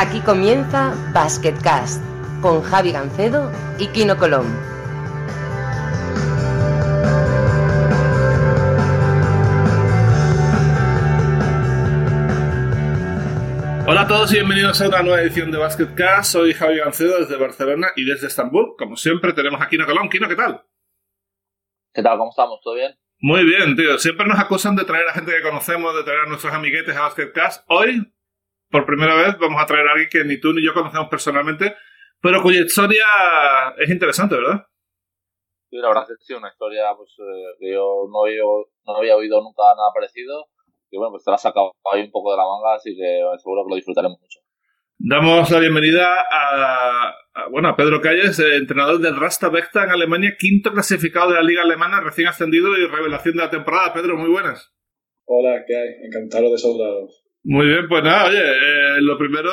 Aquí comienza Basketcast con Javi Gancedo y Kino Colón. Hola a todos y bienvenidos a una nueva edición de Basketcast. Soy Javi Gancedo desde Barcelona y desde Estambul. Como siempre tenemos a Kino Colón. Kino, ¿qué tal? ¿Qué tal? ¿Cómo estamos? ¿Todo bien? Muy bien, tío. Siempre nos acusan de traer a gente que conocemos, de traer a nuestros amiguetes a Basketcast. Hoy por primera vez vamos a traer a alguien que ni tú ni yo conocemos personalmente, pero cuya historia es interesante, ¿verdad? Sí, la verdad es que sí, una historia pues, eh, que yo no había, no había oído nunca nada parecido. Y bueno, pues te la has sacado ahí un poco de la manga, así que seguro que lo disfrutaremos mucho. Damos la bienvenida a, bueno, a Pedro Calles, eh, entrenador del Rasta Bechta en Alemania, quinto clasificado de la Liga Alemana, recién ascendido y revelación de la temporada. Pedro, muy buenas. Hola, ¿qué hay? Encantado de soldados. Muy bien, pues nada, oye, eh, lo primero,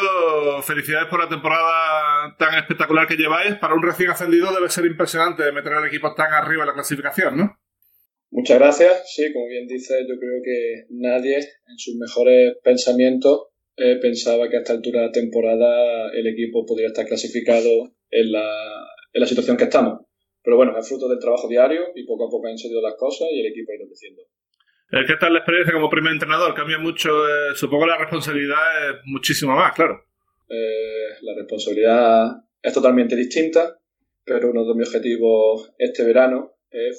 felicidades por la temporada tan espectacular que lleváis. Para un recién ascendido debe ser impresionante meter al equipo tan arriba en la clasificación, ¿no? Muchas gracias. Sí, como bien dices, yo creo que nadie en sus mejores pensamientos eh, pensaba que a esta altura de la temporada el equipo podría estar clasificado en la, en la situación que estamos. Pero bueno, es fruto del trabajo diario y poco a poco han sucedido las cosas y el equipo ha ido creciendo. Eh, ¿Qué tal la experiencia como primer entrenador? Cambia mucho, eh, supongo la responsabilidad es muchísimo más, claro. Eh, la responsabilidad es totalmente distinta, pero uno de mis objetivos este verano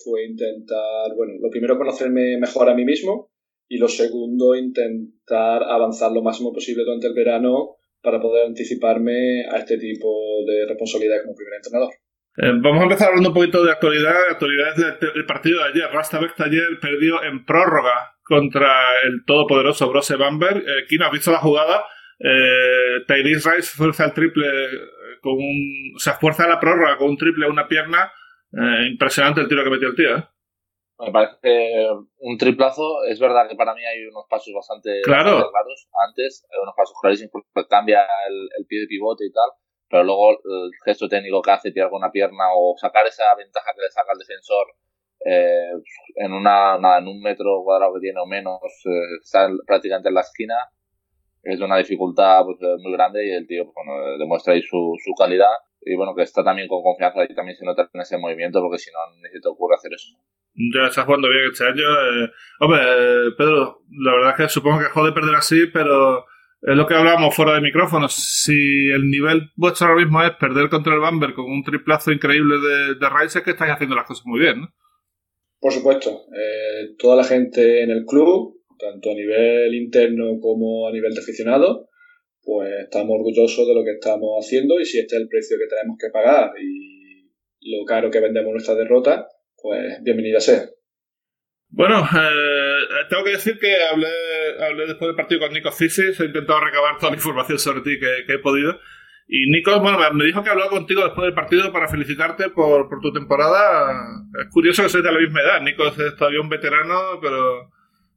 fue intentar, bueno, lo primero conocerme mejor a mí mismo y lo segundo intentar avanzar lo máximo posible durante el verano para poder anticiparme a este tipo de responsabilidad como primer entrenador. Eh, vamos a empezar hablando un poquito de actualidad, actualidades del, partido de ayer. Rastavec ayer perdió en prórroga contra el todopoderoso Brose Bamberg. Eh, ¿Quién ha visto la jugada? Eh, Tyrese Rice fuerza el triple eh, con un... O sea, fuerza la prórroga con un triple a una pierna. Eh, impresionante el tiro que metió el tío, ¿eh? Me parece un triplazo. Es verdad que para mí hay unos pasos bastante, claro. antes, unos pasos clarísimos porque cambia el, el pie de pivote y tal pero luego el gesto técnico que hace, tirar con una pierna o sacar esa ventaja que le saca el defensor eh, en una nada, en un metro cuadrado que tiene o menos, eh, está prácticamente en la esquina, es una dificultad pues, eh, muy grande y el tío pues, bueno, demuestra ahí su, su calidad y bueno, que está también con confianza y también se nota en ese movimiento porque si no, ni se te ocurre hacer eso. Ya está jugando bien este año. Eh, hombre, eh, Pedro, la verdad es que supongo que jode perder así, pero es lo que hablábamos fuera de micrófonos. Si el nivel vuestro ahora mismo es perder contra el Bamberg con un triplazo increíble de, de Rice, es que estáis haciendo las cosas muy bien, ¿no? Por supuesto. Eh, toda la gente en el club, tanto a nivel interno como a nivel de aficionado, pues estamos orgullosos de lo que estamos haciendo y si este es el precio que tenemos que pagar y lo caro que vendemos nuestra derrota, pues bienvenida sea. Bueno, eh, tengo que decir que hablé, hablé después del partido con Nico Cisis, he intentado recabar toda la información sobre ti que, he podido. Y Nico, bueno, me dijo que habló contigo después del partido para felicitarte por, por tu temporada. Es curioso que sois de la misma edad. Nico es todavía un veterano, pero,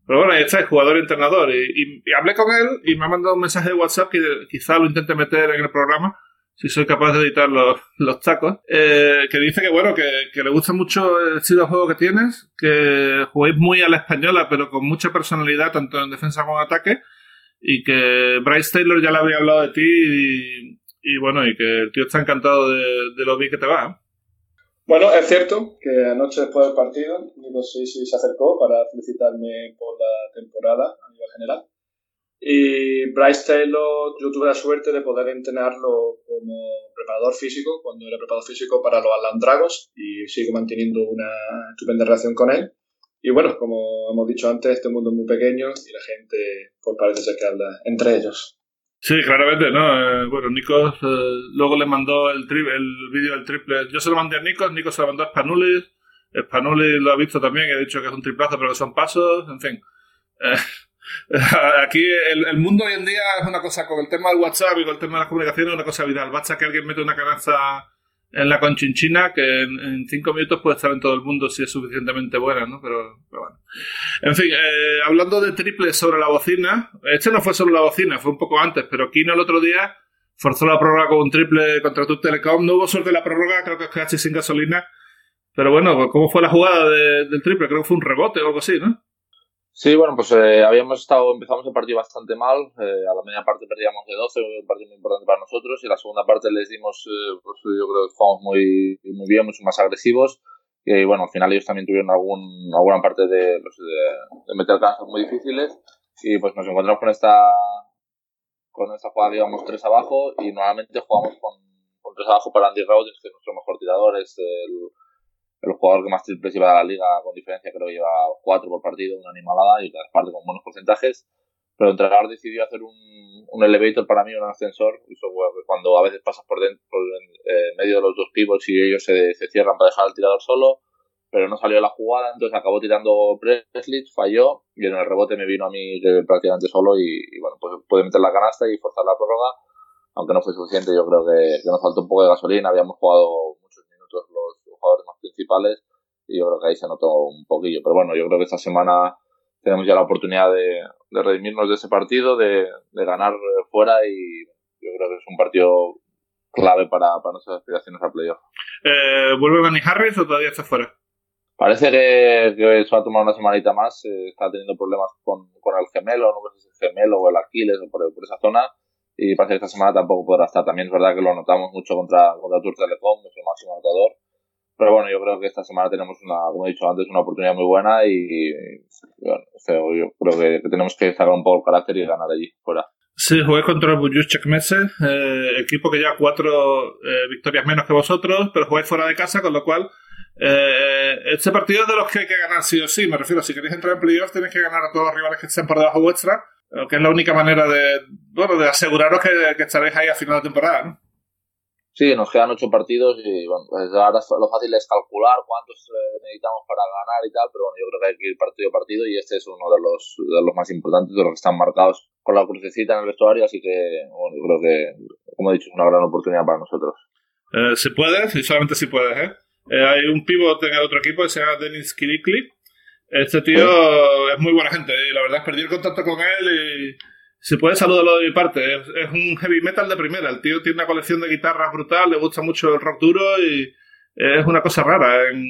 pero bueno, ahí estáis, jugador y entrenador. Y, y, hablé con él y me ha mandado un mensaje de WhatsApp que quizá lo intente meter en el programa si soy capaz de editar los, los tacos, eh, que dice que bueno, que, que, le gusta mucho el estilo de juego que tienes, que juguéis muy a la española, pero con mucha personalidad, tanto en defensa como en ataque, y que Bryce Taylor ya le había hablado de ti, y, bueno, y que el tío está encantado de, de lo bien que te va. Bueno, es cierto que anoche después del partido, Nico sí, sí se acercó para felicitarme por la temporada a nivel general. Y Bryce Taylor, yo tuve la suerte de poder entrenarlo como preparador físico, cuando era preparador físico para los Atlanta Dragos, y sigo manteniendo una estupenda relación con él. Y bueno, como hemos dicho antes, este mundo es muy pequeño y la gente, pues parece ser que habla entre ellos. Sí, claramente, ¿no? Eh, bueno, Nico eh, luego le mandó el, tri el vídeo del triple. Yo se lo mandé a Nico, Nico se lo mandó a Spanulis. Spanulis lo ha visto también ha dicho que es un triplazo, pero que son pasos, en fin. Eh, Aquí el, mundo hoy en día es una cosa, con el tema del WhatsApp y con el tema de las comunicaciones, una cosa vital. Basta que alguien mete una canasta en la conchinchina que en, cinco minutos puede estar en todo el mundo si es suficientemente buena, ¿no? Pero, bueno. En fin, eh, hablando de triples sobre la bocina, este no fue solo la bocina, fue un poco antes, pero Kino el otro día forzó la prórroga con un triple contra tu Telecom. No hubo suerte en la prórroga, creo que es casi sin gasolina. Pero bueno, ¿cómo fue la jugada de, del triple? Creo que fue un rebote o algo así, ¿no? Sí, bueno, pues eh, habíamos estado, empezamos el partido bastante mal. Eh, a la media parte perdíamos de 12, un partido muy importante para nosotros. Y la segunda parte les dimos, eh, pues yo creo que jugamos muy, muy bien, mucho más agresivos. Y bueno, al final ellos también tuvieron algún, alguna parte de, pues, de, meter canastas muy difíciles. Y pues nos encontramos con esta, con esta jugada, digamos, tres abajo. Y normalmente jugamos con, con tres abajo para Andy Rogers, que es nuestro mejor tirador, es el el jugador que más triples lleva a la liga con diferencia, creo que lleva cuatro por partido, una animalada y parte con buenos porcentajes. Pero el entrenador decidió hacer un, un elevator para mí, un ascensor, cuando a veces pasas por dentro, por en medio de los dos pivots y ellos se, se, cierran para dejar al tirador solo, pero no salió la jugada, entonces acabó tirando Presley, falló y en el rebote me vino a mí prácticamente solo y, y, bueno, pues pude meter la canasta y forzar la prórroga, aunque no fue suficiente, yo creo que, que nos faltó un poco de gasolina, habíamos jugado muchos minutos los jugadores más principales y yo creo que ahí se notó un poquillo. Pero bueno, yo creo que esta semana tenemos ya la oportunidad de, de redimirnos de ese partido, de, de, ganar fuera y yo creo que es un partido clave para, para nuestras aspiraciones al playoff. Eh, ¿Vuelve Manny Harris o todavía está fuera? Parece que, que se va a tomar una semanita más. Eh, está teniendo problemas con, con, el gemelo, no sé si es el gemelo o el Aquiles o por, por, esa zona. Y parece que esta semana tampoco podrá estar. También es verdad que lo notamos mucho contra, contra Tour Telecom, nuestro máximo anotador pero bueno, yo creo que esta semana tenemos una, como he dicho antes, una oportunidad muy buena y, yo creo que, tenemos que sacar un poco el carácter y ganar allí fuera. Sí, jugué contra el Bujushek Mese, eh, equipo que lleva cuatro eh, victorias menos que vosotros, pero jugáis fuera de casa, con lo cual eh, este partido es de los que hay que ganar sí o sí. Me refiero, si queréis entrar en playoffs tenéis que ganar a todos los rivales que estén por debajo vuestra, que es la única manera de, bueno, de aseguraros que, estaréis ahí a final de temporada, ¿no? Sí, nos quedan ocho partidos y bueno, pues ahora lo fácil es calcular cuántos eh, necesitamos para ganar y tal, pero bueno, yo creo que hay que ir partido a partido y este es uno de los, de los más importantes, de los que están marcados con la crucecita en el vestuario, así que bueno, yo creo que, como he dicho, es una gran oportunidad para nosotros. Eh, se puede, y solamente si puedes, ¿eh? ¿eh? Hay un pivot en el otro equipo que se llama Denis Kirikli. Este tío sí. es muy buena gente y la verdad es perdí el contacto con él y si puedes, salúdalo de mi parte. Es, un heavy metal de primera. El tío tiene una colección de guitarras brutal, le gusta mucho el rock duro y es una cosa rara. En,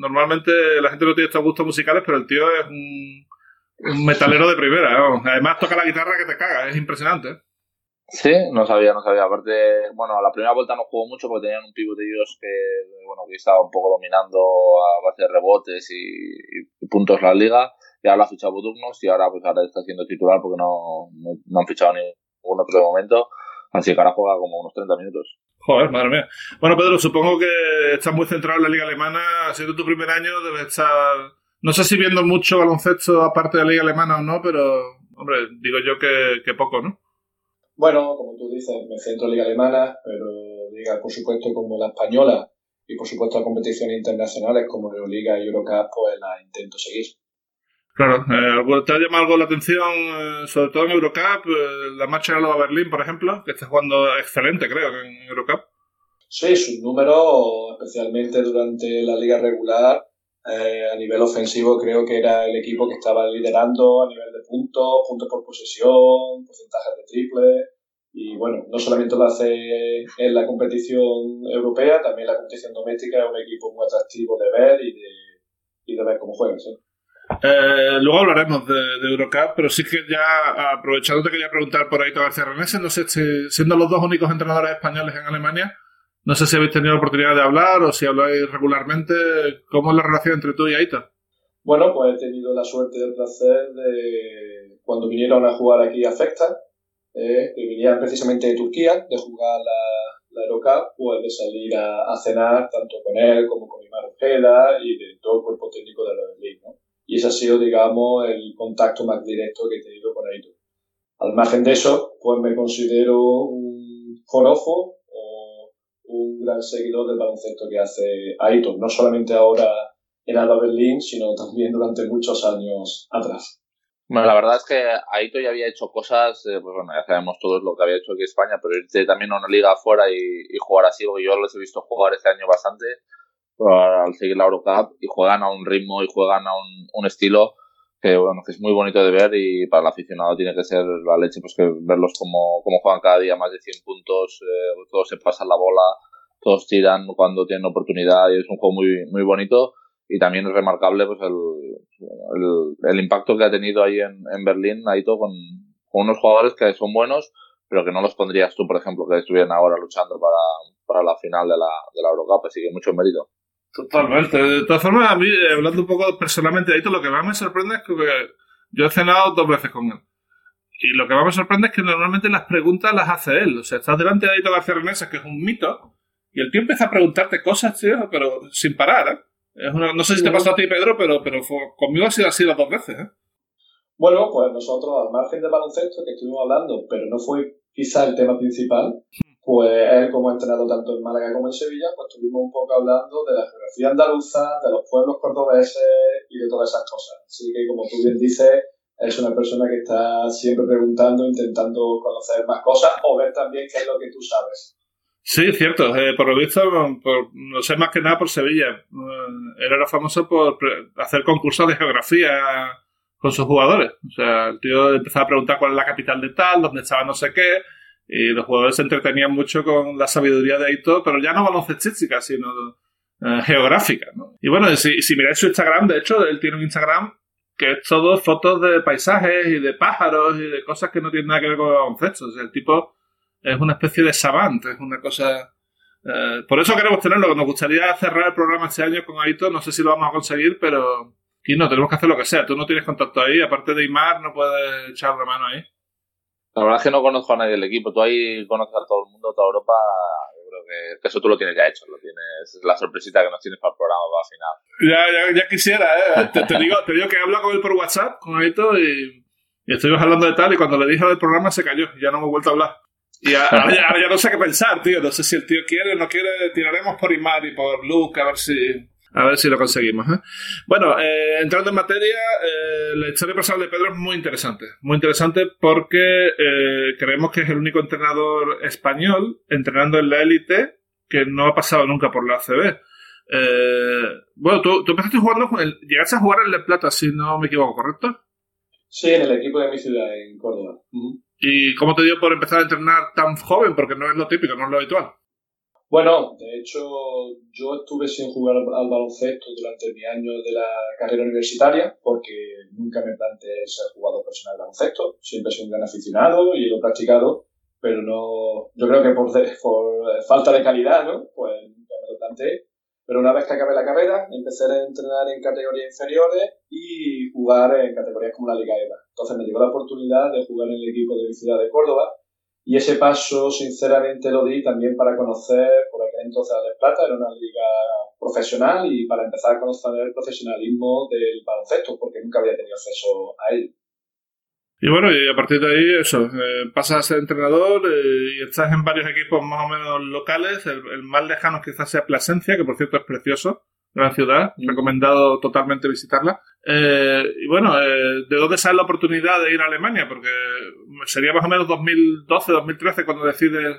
normalmente la gente no tiene estos gustos musicales, pero el tío es un, metalero de primera. Además toca la guitarra que te caga, es impresionante. Sí, no sabía, no sabía. Aparte, bueno, a la primera vuelta no jugó mucho porque tenían un pivot de ellos que, bueno, que estaba un poco dominando a base de rebotes y, y puntos la liga y ahora lo ha fichado Budugnos y ahora pues ahora está siendo titular porque no, no, no han fichado ningún otro de momento. Así que ahora juega como unos 30 minutos. Joder, madre mía. Bueno, Pedro, supongo que estás muy centrado en la Liga Alemana. Siendo tu primer año, debes estar. No sé si viendo mucho baloncesto aparte de la Liga Alemana o no, pero, hombre, digo yo que, que poco, ¿no? Bueno, como tú dices, me centro en la Liga Alemana, pero ligas, por supuesto, como la española y, por supuesto, a competiciones internacionales como Euroliga y Eurocup, pues las intento seguir. Claro, eh, ¿te ha llamado algo la atención, eh, sobre todo en Eurocup, eh, la marcha de Alba Berlín, por ejemplo, que está jugando excelente, creo, en Eurocup? Sí, sus números, especialmente durante la liga regular, eh, a nivel ofensivo, creo que era el equipo que estaba liderando a nivel de puntos, puntos por posesión, porcentajes de triple. Y bueno, no solamente lo hace en la competición europea, también la competición doméstica es un equipo muy atractivo de ver y de, y de ver cómo juega. ¿sí? Eh, luego hablaremos de, de, Eurocup, pero sí que ya aprovechando te quería preguntar por ahí García Renese, no sé si siendo los dos únicos entrenadores españoles en Alemania, no sé si habéis tenido la oportunidad de hablar o si habláis regularmente, ¿cómo es la relación entre tú y Aita? Bueno, pues he tenido la suerte y el placer de cuando vinieron a jugar aquí a Fecta, eh, que vinieron precisamente de Turquía, de jugar la, la Eurocup, pues de salir a, a, cenar tanto con él como con Imar Ojeda y de todo el cuerpo técnico de la Berlín, ¿no? Y ese ha sido, digamos, el contacto más directo que he tenido con Aito. Al margen de eso, pues me considero un forofo o un gran seguidor del baloncesto que hace Aito, no solamente ahora en Alba Berlín, sino también durante muchos años atrás. Bueno, la verdad es que Aito ya había hecho cosas, eh, pues bueno, ya sabemos todos lo que había hecho aquí en España, pero irte también a una liga afuera y, y jugar así, porque yo los he visto jugar este año bastante, al seguir la Eurocup y juegan a un ritmo y juegan a un, un, estilo que bueno que es muy bonito de ver y para el aficionado tiene que ser la leche pues que verlos como, como juegan cada día más de 100 puntos eh, todos se pasan la bola todos tiran cuando tienen oportunidad y es un juego muy muy bonito y también es remarcable pues el el, impacto que ha tenido ahí en, en Berlín, Aito, con, con unos jugadores que son buenos, pero que no los pondrías tú, por ejemplo, que estuvieran ahora luchando para, para la final de la, de la Eurocup, así que mucho mérito. Totalmente. De todas formas, a mí, eh, hablando un poco personalmente de Aito, lo que más me sorprende es que yo he cenado dos veces con él. Y lo que más me sorprende es que normalmente las preguntas las hace él. O sea, estás delante de Aito García Reneses, que es un mito, y el tío empieza a preguntarte cosas, tío, pero sin parar, ¿eh? Es una, no sé si te pasó a ti, Pedro, pero, pero conmigo ha sido así las dos veces, ¿eh? Bueno, pues nosotros, al margen de baloncesto que estuvimos hablando, pero no fue quizá el tema principal, pues él como ha entrenado tanto en Málaga como en Sevilla, pues estuvimos un poco hablando de la geografía andaluza, de los pueblos cordobeses y de todas esas cosas. Así que como tú bien dices, es una persona que está siempre preguntando, intentando conocer más cosas o ver también qué es lo que tú sabes. Sí, cierto. Eh, por lo visto, por, no sé más que nada por Sevilla. Eh, él era famoso por hacer concursos de geografía con sus jugadores. O sea, el tío empezaba a preguntar cuál es la capital de tal, dónde estaba no sé qué, y los jugadores se entretenían mucho con la sabiduría de Aito, pero ya no baloncestística, sino eh, geográfica. ¿no? Y bueno, si, si miráis su Instagram, de hecho, él tiene un Instagram que es todo fotos de paisajes y de pájaros y de cosas que no tienen nada que ver con baloncesto. O el tipo es una especie de savant, es una cosa... Eh, por eso queremos tenerlo, nos gustaría cerrar el programa este año con Aito, no sé si lo vamos a conseguir, pero y no, tenemos que hacer lo que sea. Tú no tienes contacto ahí, aparte de Imar, no puedes echar la mano ahí. La verdad es que no conozco a nadie del equipo. Tú ahí conoces a todo el mundo, toda Europa. Yo creo que, eso tú lo tienes ya hecho. Lo tienes, es la sorpresita que nos tienes para el programa para final. Ya, ya, ya quisiera, ¿eh? te, digo, te digo que hablo con él por WhatsApp, con Aito, y, y estuvimos hablando de tal, y cuando le dije del programa se cayó. Ya no hemos vuelto a hablar. Y ahora, ya, ya, no sé qué pensar, tío. No sé si el tío quiere o no quiere. Tiraremos por Imar y por Luke a ver si a ver si lo conseguimos. ¿eh? Bueno, eh, entrando en materia, eh, la historia personal de Pedro es muy interesante. Muy interesante porque creemos que es el único entrenador español entrenando en la élite que no ha pasado nunca por la ACB. bueno, tú, tú, empezaste jugando, llegaste a jugar en La Plata, si no me equivoco, ¿correcto? Sí, en el equipo de mi ciudad, en Córdoba. ¿Y cómo te dio por empezar a entrenar tan joven? Porque no es lo típico, no es lo habitual. Bueno, de hecho, yo estuve sin jugar al baloncesto durante mi año de la carrera universitaria porque nunca me planteé ser jugador profesional de baloncesto. Siempre sido un gran aficionado y lo he practicado, pero no, yo creo que por, por falta de calidad, ¿no? Pues nunca me lo planteé. Pero una vez que acabé la carrera, empecé a entrenar en categorías inferiores y jugar en categorías como la Liga EVA. Entonces me llegó la oportunidad de jugar en el equipo de mi ciudad de Córdoba y ese paso, sinceramente, lo di también para conocer, por aquel entonces, a La Plata, era una liga profesional y para empezar a conocer el profesionalismo del baloncesto, porque nunca había tenido acceso a él. Y bueno, y a partir de ahí, eso, eh, pasas a ser entrenador eh, y estás en varios equipos más o menos locales. El, más lejano quizás sea Plasencia, que por cierto es precioso gran ciudad, mm. recomendado totalmente visitarla. Eh, y bueno, eh, ¿de dónde sale la oportunidad de ir a Alemania? Porque sería más o menos 2012, 2013 cuando decides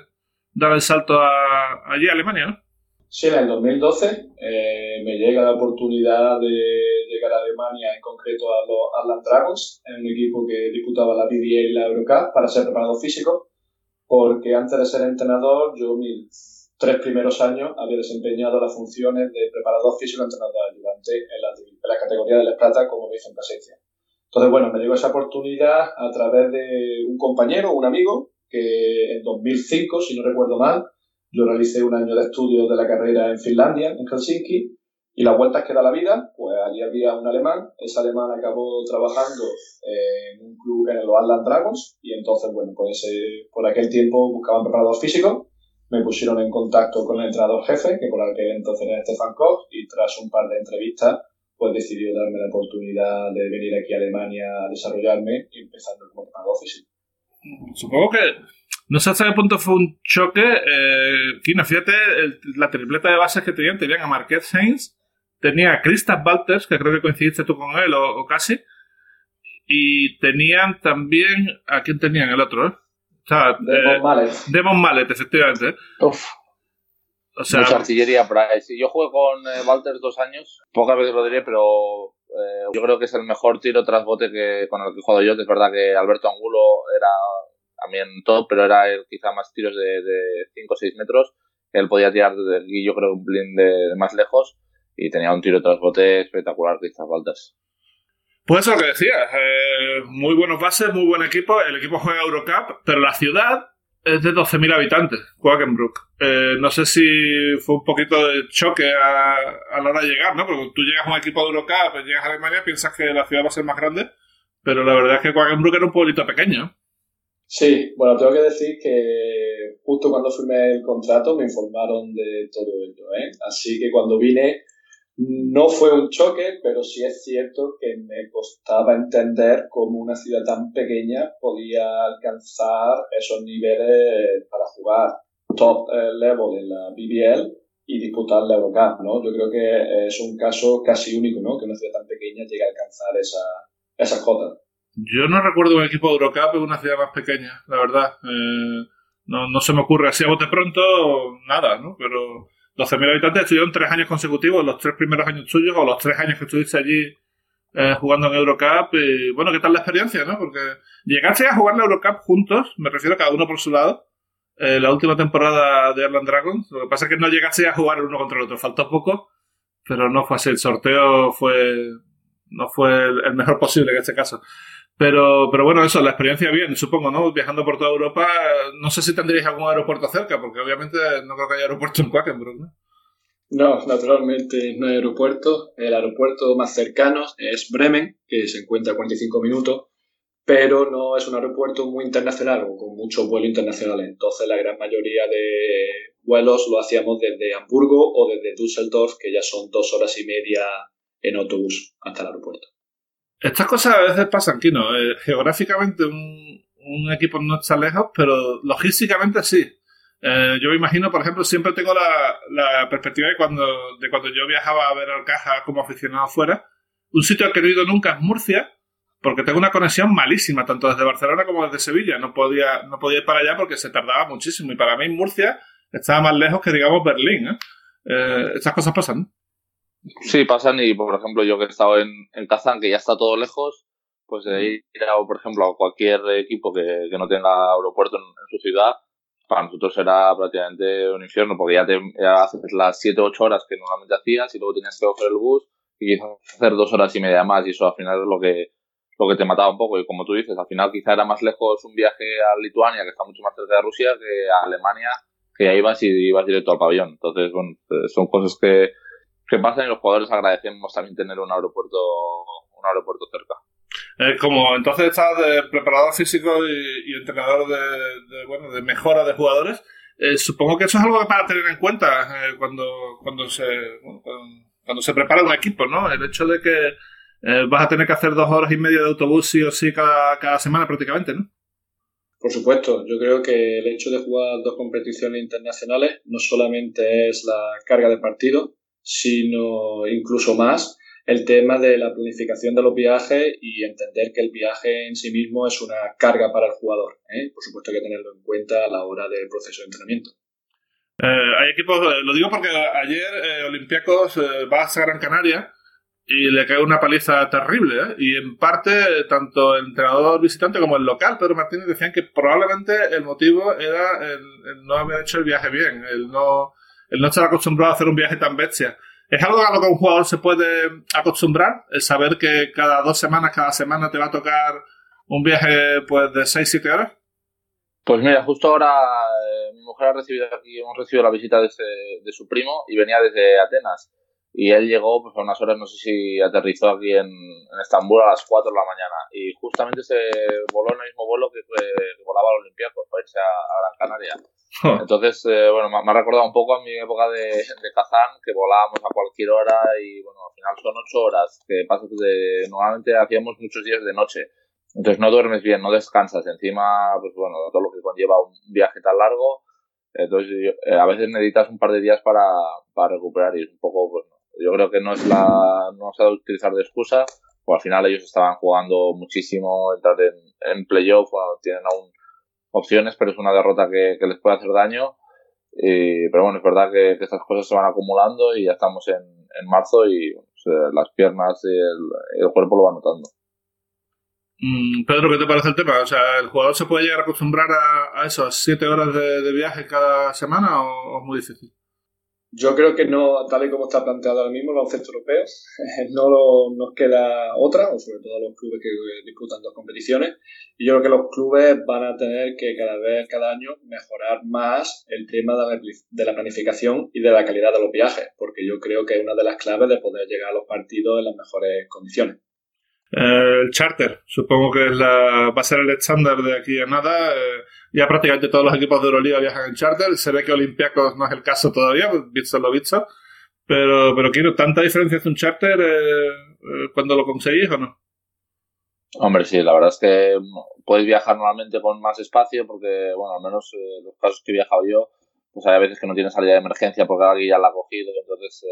dar el salto a, allí a Alemania, ¿no? Sí, en el 2012 eh, me llega la oportunidad de llegar a Alemania, en concreto a los Atlant Dragons, en un equipo que disputaba la PBA y la Eurocup para ser preparado físico, porque antes de ser entrenador yo mi tres primeros años había desempeñado las funciones de preparador físico entrenador ayudante en la, en la categoría de la plata, como dice en presencia. Entonces, bueno, me llegó esa oportunidad a través de un compañero, un amigo, que en 2005, si no recuerdo mal, yo realicé un año de estudio de la carrera en Finlandia, en Helsinki, y las vueltas que da la vida, pues allí había un alemán, ese alemán acabó trabajando en un club en el Atlant Dragons, y entonces, bueno, pues por aquel tiempo buscaban preparador físico, me pusieron en contacto con el entrenador jefe, que por aquel entonces era Stefan Koch, y tras un par de entrevistas, pues decidió darme la oportunidad de venir aquí a Alemania a desarrollarme, empezando como entrenador físico. Supongo que no sé hasta qué punto fue un choque. Eh, Kina, fíjate, la tripleta de bases que tenían, tenían a Marquez Sainz, tenía a Christoph Walters, que creo que coincidiste tú con él o, casi, y tenían también, ¿a quién tenían el otro? Eh? O sea, Demon eh, Mallet. Demon Mallet, efectivamente. Uf. O sea, Mucha artillería por ahí. yo jugué con eh, Walters dos años, pocas veces lo diré, pero eh, yo creo que es el mejor tiro tras bote que con el que he jugado yo, que es verdad que Alberto Angulo era también top, pero era quizá más tiros de 5 o 6 metros. Él podía tirar desde aquí, yo creo, un blin de, más lejos y tenía un tiro tras bote espectacular, quizás Walters. Pues eso es lo que decías. Eh, muy buenos bases, muy buen equipo. El equipo juega Eurocup, pero la ciudad es de 12.000 habitantes, Quakenbrook. Eh, no sé si fue un poquito de choque a, la hora de llegar, ¿no? Porque tú llegas a un equipo de Eurocup, llegas a Alemania, piensas que la ciudad va a ser más grande, pero la verdad es que Quakenbrook era un pueblito pequeño. Sí, bueno, tengo que decir que justo cuando firmé el contrato me informaron de todo ello, ¿eh? Así que cuando vine no fue un choque, pero sí es cierto que me costaba entender cómo una ciudad tan pequeña podía alcanzar esos niveles para jugar top eh, level en la BBL y disputar la Eurocup, ¿no? Yo creo que es un caso casi único, ¿no? Que una ciudad tan pequeña llegue a alcanzar esa, esas cotas. Yo no recuerdo un equipo de Eurocup en una ciudad más pequeña, la verdad. Eh, no, no se me ocurre así a bote pronto nada, ¿no? Pero 12.000 habitantes estuvieron tres años consecutivos, los tres primeros años tuyos o los tres años que estuviste allí eh, jugando en Eurocup. Y bueno, ¿qué tal la experiencia, no? Porque llegaste a jugar la Eurocup juntos, me refiero cada uno por su lado, eh, la última temporada de Erland Dragons. Lo que pasa es que no llegaste a jugar uno contra el otro, faltó poco, pero no fue así. El sorteo fue no fue el mejor posible en este caso. Pero, pero bueno, eso, la experiencia bien, supongo, ¿no? Viajando por toda Europa, no sé si tendríais algún aeropuerto cerca, porque obviamente no creo que haya aeropuerto en Quakenbrück, ¿no? No, naturalmente no hay aeropuerto. El aeropuerto más cercano es Bremen, que se encuentra a 45 minutos, pero no es un aeropuerto muy internacional o con muchos vuelos internacionales. Entonces la gran mayoría de vuelos lo hacíamos desde Hamburgo o desde Düsseldorf, que ya son dos horas y media en autobús hasta el aeropuerto. Estas cosas a veces pasan, aquí no. Eh, geográficamente un, equipo no está lejos, pero logísticamente sí. Eh, yo me imagino, por ejemplo, siempre tengo la, perspectiva de cuando, de cuando yo viajaba a ver al caja como aficionado fuera. Un sitio al que no he ido nunca es Murcia, porque tengo una conexión malísima, tanto desde Barcelona como desde Sevilla. No podía, no podía ir para allá porque se tardaba muchísimo. Y para mí Murcia estaba más lejos que, digamos, Berlín. ¿eh? eh estas cosas pasan. Sí, pasan y, por ejemplo, yo que he estado en, en Kazán, que ya está todo lejos, pues de ir, a, por ejemplo, a cualquier equipo que, que no tenga aeropuerto en, su ciudad, para nosotros era prácticamente un infierno, porque ya, te, haces las 7 o 8 horas que normalmente hacías y luego tenías que coger el bus y quizás hacer dos horas y media más y eso al final es lo que, lo que te mataba un poco. Y como tú dices, al final quizá era más lejos un viaje a Lituania, que está mucho más cerca de Rusia, que a Alemania, que ya ibas y ibas directo al pabellón. Entonces, bueno, son cosas que, que pasan y los jugadores agradecemos también tener un aeropuerto, un aeropuerto cerca. Eh, como entonces estás de preparador físico y, entrenador de, bueno, de mejora de jugadores, eh, supongo que eso es algo para tener en cuenta eh, cuando, cuando, se, cuando, se prepara un equipo, ¿no? El hecho de que eh, vas a tener que hacer dos horas y media de autobús sí o sí cada, cada semana prácticamente, ¿no? Por supuesto, yo creo que el hecho de jugar dos competiciones internacionales no solamente es la carga de partido, sino incluso más el tema de la planificación de los viajes y entender que el viaje en sí mismo es una carga para el jugador. ¿eh? Por supuesto hay que tenerlo en cuenta a la hora del proceso de entrenamiento. Eh, hay equipos, eh, lo digo porque ayer eh, Olympiacos va a Gran Canaria y le cae una paliza terrible. Y en parte, tanto el entrenador visitante como el local, Pedro Martínez, decían que probablemente el motivo era el, el no haber hecho el viaje bien, el no el no estar acostumbrado a hacer un viaje tan bestia. ¿Es algo a lo que un jugador se puede acostumbrar? El saber que cada dos semanas, cada semana te va a tocar un viaje pues de 6-7 horas. Pues mira, justo ahora eh, mi mujer ha recibido aquí, hemos recibido la visita de, de su primo y venía desde Atenas y él llegó pues a unas horas, no sé si aterrizó aquí en, en, Estambul a las 4 de la mañana y justamente se voló en el mismo vuelo que, que volaba al Olympiacos para irse a, Gran Canaria. Entonces, eh, bueno, me, ha recordado un poco a mi época de, de Kazán, que volábamos a cualquier hora y bueno, al final son 8 horas, que pasa de, normalmente hacíamos muchos días de noche. Entonces no duermes bien, no descansas. Encima, pues bueno, todo lo que conlleva un viaje tan largo. Entonces, eh, a veces necesitas un par de días para, para recuperar y es un poco, pues, yo creo que no es la, no se ha de utilizar de excusa, pues al final ellos estaban jugando muchísimo, entrar en, en playoff, tienen aún opciones, pero es una derrota que, que les puede hacer daño. Y, pero bueno, es verdad que, estas cosas se van acumulando y ya estamos en, en marzo y las piernas y el, cuerpo lo van notando. Mm, Pedro, ¿qué te parece el tema? O sea, ¿el jugador se puede llegar a acostumbrar a, a esas siete horas de, viaje cada semana o es muy difícil? Yo creo que no, tal y como está planteado ahora mismo el baloncesto europeo, no nos queda otra, o sobre todo los clubes que disputan dos competiciones. Y yo creo que los clubes van a tener que cada vez, cada año, mejorar más el tema de la planificación y de la calidad de los viajes, porque yo creo que es una de las claves de poder llegar a los partidos en las mejores condiciones. Eh, el charter, supongo que es la, va a ser el estándar de aquí a nada. Eh, ya prácticamente todos los equipos de Euroliga viajan en charter. Se ve que Olympiacos no es el caso todavía, visto lo visto. Pero, pero quiero, ¿tanta diferencia hace un charter eh, cuando lo conseguís o no? Hombre, sí, la verdad es que puedes viajar normalmente con más espacio porque, bueno, al menos los casos que he viajado yo, pues hay veces que no tienes salida de emergencia porque alguien ya la ha cogido, entonces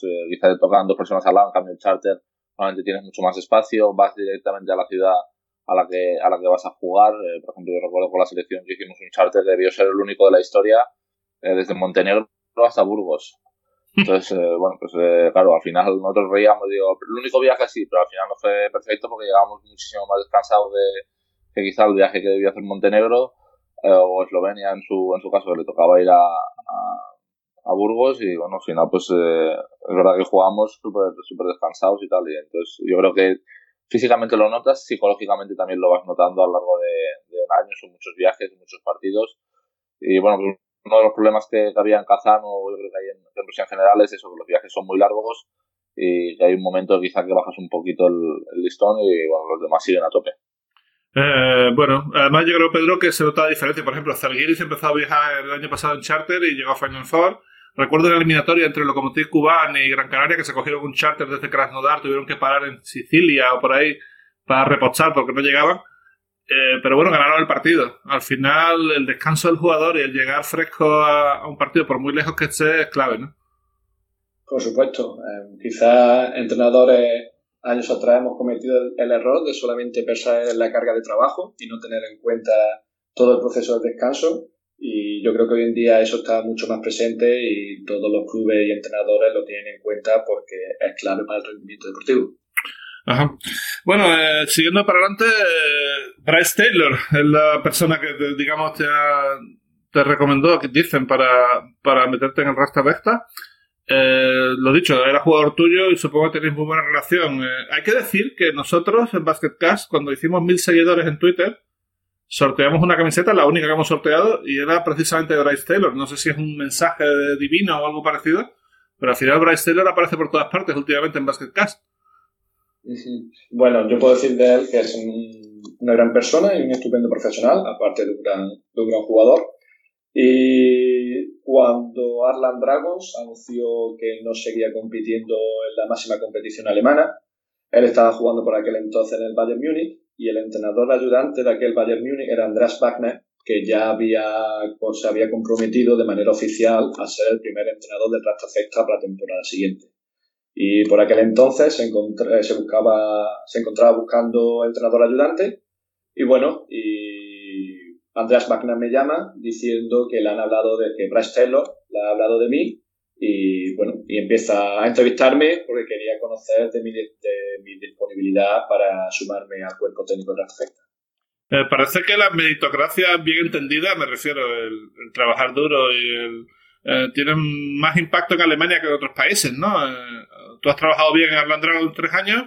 pues, quizás te tocan dos personas al lado, en cambio el charter normalmente tienes mucho más espacio, vas directamente a la ciudad a la que, a la que vas a jugar. Eh, por ejemplo, yo recuerdo con la selección que hicimos un charter, debió ser el único de la historia, eh, desde Montenegro hasta Burgos. Entonces, eh, bueno, pues claro, al final nosotros reíamos, digo, el único viaje así, pero al final no fue perfecto porque llegamos muchísimo más descansados de que quizá el viaje que debía hacer Montenegro o Eslovenia en su, en su caso, que le tocaba ir a a Burgos y bueno, al final pues eh, es verdad que jugamos súper super descansados y tal y entonces yo creo que físicamente lo notas, psicológicamente también lo vas notando a lo largo de, de un año, son muchos viajes, muchos partidos y bueno, pues uno de los problemas que, había en Kazán o yo creo que hay en, en general es eso, que los viajes son muy largos y que hay un momento quizá que bajas un poquito el, listón y bueno, los demás siguen a tope. Eh, bueno, además yo creo, Pedro, que se nota la diferencia. Por ejemplo, Zalgiris empezó a viajar el año pasado en charter y llegó a Final Four. Recuerdo la eliminatoria entre Lokomotiv Cubán y Gran Canaria que se cogieron un charter desde Krasnodar, tuvieron que parar en Sicilia o por ahí para repostar porque no llegaban. Eh, pero bueno, ganaron el partido. Al final, el descanso del jugador y el llegar fresco a, un partido, por muy lejos que esté, es clave, ¿no? Por supuesto. Eh, quizás entrenadores años atrás hemos cometido el, error de solamente pensar en la carga de trabajo y no tener en cuenta todo el proceso de descanso y yo creo que hoy en día eso está mucho más presente y todos los clubes y entrenadores lo tienen en cuenta porque es clave para el rendimiento deportivo. Ajá. Bueno, eh, siguiendo para adelante, eh, Bryce Taylor es la persona que, digamos, te, te recomendó, que dicen, para, para meterte en el Rasta Vecta. Eh, lo dicho, era jugador tuyo y supongo que tenéis muy buena relación. hay que decir que nosotros en Basketcast, cuando hicimos mil seguidores en Twitter, sorteamos una camiseta, la única que hemos sorteado, y era precisamente Bryce Taylor. No sé si es un mensaje divino o algo parecido, pero al final Bryce Taylor aparece por todas partes últimamente en Basketcast. Bueno, yo puedo decir de él que es una gran persona y un estupendo profesional, aparte de un gran, jugador. Y cuando Arland Dragons anunció que no seguía compitiendo en la máxima competición alemana, él estaba jugando por aquel entonces en el Bayern Múnich y el entrenador ayudante de aquel Bayern Múnich era Andreas Wagner, que ya había, se había comprometido de manera oficial a ser el primer entrenador de Rasta para la temporada siguiente. Y por aquel entonces se, se, se encontraba buscando entrenador ayudante y bueno, y Andreas Wagner me llama diciendo que le han hablado de que Bryce Taylor le ha hablado de mí y bueno, y empieza a entrevistarme porque quería conocer de mi, de mi disponibilidad para sumarme al cuerpo técnico de la eh, parece que la meritocracia bien entendida, me refiero, el, trabajar duro y el, eh, tienen más impacto en Alemania que en otros países, ¿no? Eh, tú has trabajado bien en Arlandrago en tres años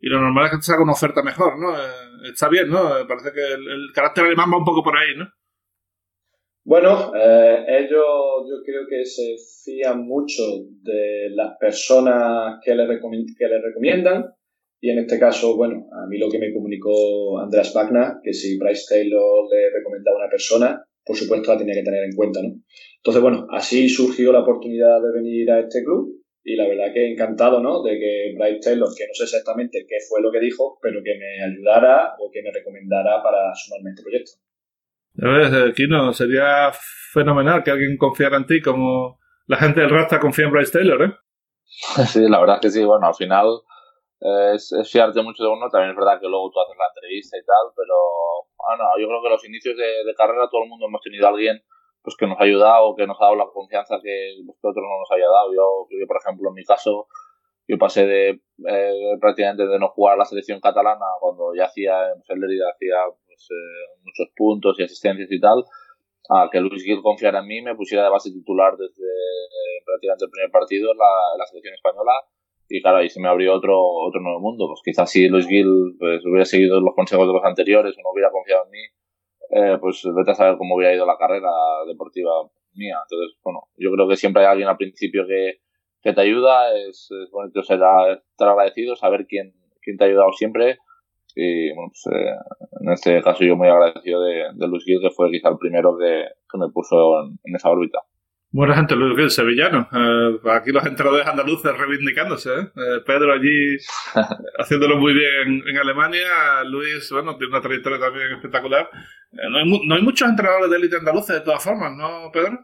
y lo normal es que te salga una oferta mejor, ¿no? está bien, ¿no? Parece que el carácter alemán va un poco por ahí, ¿no? Bueno, eh, ellos yo creo que se fían mucho de las personas que les, recomiendan y en este caso, bueno, a mí lo que me comunicó Andreas Wagner, que si Bryce Taylor le recomendaba a una persona, por supuesto la tenía que tener en cuenta, ¿no? Entonces, bueno, así surgió la oportunidad de venir a este club y la verdad que encantado, ¿no? De que Bryce Taylor, que no sé exactamente qué fue lo que dijo, pero que me ayudara o que me recomendara para sumarme a este proyecto. ¿Ves, Kino? Sería fenomenal que alguien confiara en ti como la gente del Rasta confía en Bryce Taylor, ¿eh? Sí, la verdad es que sí. Bueno, al final eh, es, fiarte mucho de uno. También es verdad que luego tú haces la entrevista y tal, pero bueno, yo creo que los inicios de, carrera todo el mundo hemos tenido a alguien pues que nos ha ayudado, que nos ha dado la confianza que otro no nos haya dado. Yo, yo por ejemplo, en mi caso, yo pasé de eh, prácticamente de no jugar a la selección catalana cuando ya hacía en Lerida hacía pues, eh, muchos puntos y asistencias y tal, a que Luis Gil confiara en mí, me pusiera de base titular desde eh, prácticamente el primer partido en la, selección española y claro, ahí se me abrió otro, otro nuevo mundo. Pues quizás si Luis Gil pues, hubiera seguido los consejos de los anteriores o no hubiera confiado en mí, eh, pues vete a saber cómo hubiera ido la carrera deportiva mía. Entonces, bueno, yo creo que siempre hay alguien al principio que, que te ayuda, es, es bonito ser, estar agradecido, saber quién, quién te ha ayudado siempre y bueno, pues eh, en este caso yo muy agradecido de, de Luis Gil, que fue quizá el primero que, que me puso en, esa órbita. Buena gente, Luis Gil, sevillano. Eh, aquí los entrenadores andaluces reivindicándose. ¿eh? ¿eh? Pedro allí haciéndolo muy bien en, Alemania. Luis, bueno, tiene una trayectoria también espectacular. no, hay no, hay muchos entrenadores de élite andaluces de todas formas, ¿no, Pedro?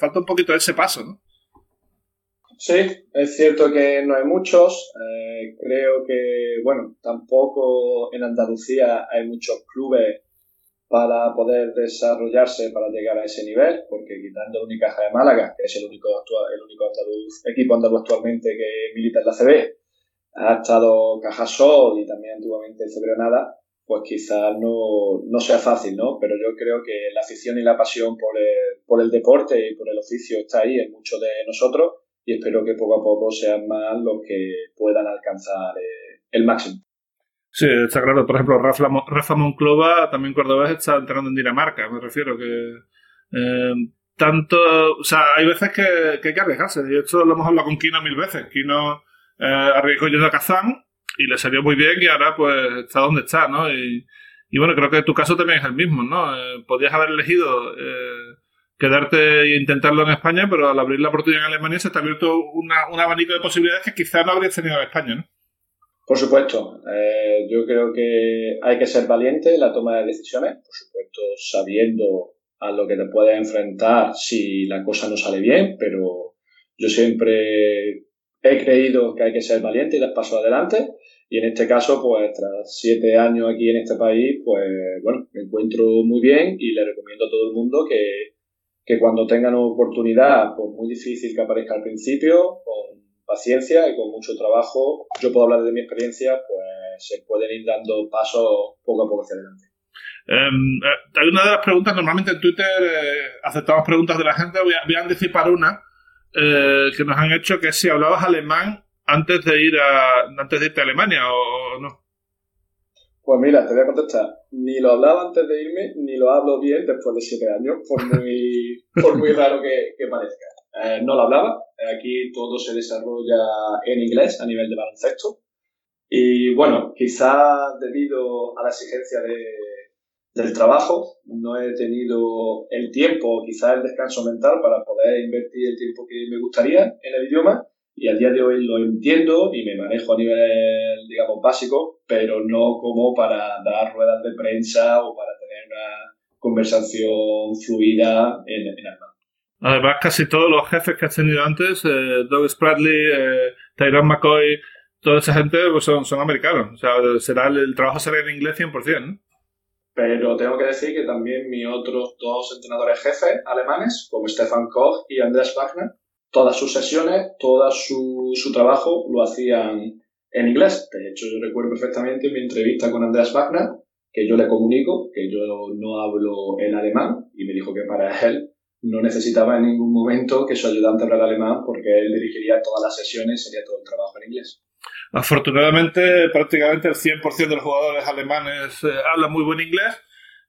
falta un poquito ese paso, ¿no? Sí, es cierto que no hay muchos. Eh, creo que, bueno, tampoco en Andalucía hay muchos clubes para poder desarrollarse para llegar a ese nivel, porque quitando Unicaja de Málaga, que es el único, actual, el único equipo andaluz actualmente que milita en la CB, ha estado Cajasol y también antiguamente Cebronada, pues quizás no, no, sea fácil, ¿no? Pero yo creo que la afición y la pasión por el, por el deporte y por el oficio está ahí en muchos de nosotros y espero que poco a poco sean más los que puedan alcanzar eh, el máximo. Sí, está claro. Por ejemplo, Rafa, Rafa Monclova, también cordobés, está entrenando en Dinamarca. Me refiero que eh, tanto, o sea, hay veces que, hay que arriesgarse. Y esto lo hemos hablado con Kino mil veces. Kino eh, arriesgó yendo a Kazán y le salió muy bien y ahora pues está donde está, ¿no? Y, bueno, creo que tu caso también es el mismo, ¿no? Eh, haber elegido quedarte e intentarlo en España, pero al abrir la oportunidad en Alemania se te ha abierto una, un abanico de posibilidades que quizás no habrías tenido en España, ¿no? Por supuesto, eh, yo creo que hay que ser valiente en la toma de decisiones, por supuesto sabiendo a lo que te puedes enfrentar si la cosa no sale bien, pero yo siempre he creído que hay que ser valiente y dar paso adelante. Y en este caso, pues tras siete años aquí en este país, pues bueno, me encuentro muy bien y le recomiendo a todo el mundo que, que cuando tengan oportunidad, por muy difícil que aparezca al principio, con paciencia y con mucho trabajo, yo puedo hablar de mi experiencia, pues se pueden ir dando pasos poco a poco hacia adelante. Em, eh, hay una de las preguntas, normalmente en Twitter eh, aceptamos preguntas de la gente, voy a, voy a anticipar una eh, que nos han hecho, que si hablabas alemán antes de ir a, antes de irte a Alemania o no. Pues mira, te voy a contestar. Ni lo hablaba antes de irme, ni lo hablo bien después de siete años, por muy, por muy raro que, parezca. Eh, no lo hablaba. Aquí todo se desarrolla en inglés a nivel de baloncesto. Y bueno, quizá debido a la exigencia de, del trabajo, no he tenido el tiempo, quizá el descanso mental para poder invertir el tiempo que me gustaría en el idioma y al día de hoy lo entiendo y me manejo a nivel, digamos, básico, pero no como para dar ruedas de prensa o para tener una conversación fluida en, en Además, casi todos los jefes que has tenido antes, eh, Doug Spradley, eh, Tyrone McCoy, toda esa gente pues son, son americanos. O sea, será el, trabajo será en inglés 100%, ¿no? Pero tengo que decir que también mis otros dos entrenadores jefes alemanes, como Stefan Koch y Andreas Wagner, todas sus sesiones, todo su, su trabajo lo hacían en inglés. De hecho, yo recuerdo perfectamente mi entrevista con Andreas Wagner, que yo le comunico que yo no hablo en alemán y me dijo que para él no necesitaba en ningún momento que su ayudante hablara alemán porque él dirigiría todas las sesiones y sería todo el trabajo en inglés. Afortunadamente, prácticamente el 100% de los jugadores alemanes eh, hablan muy buen inglés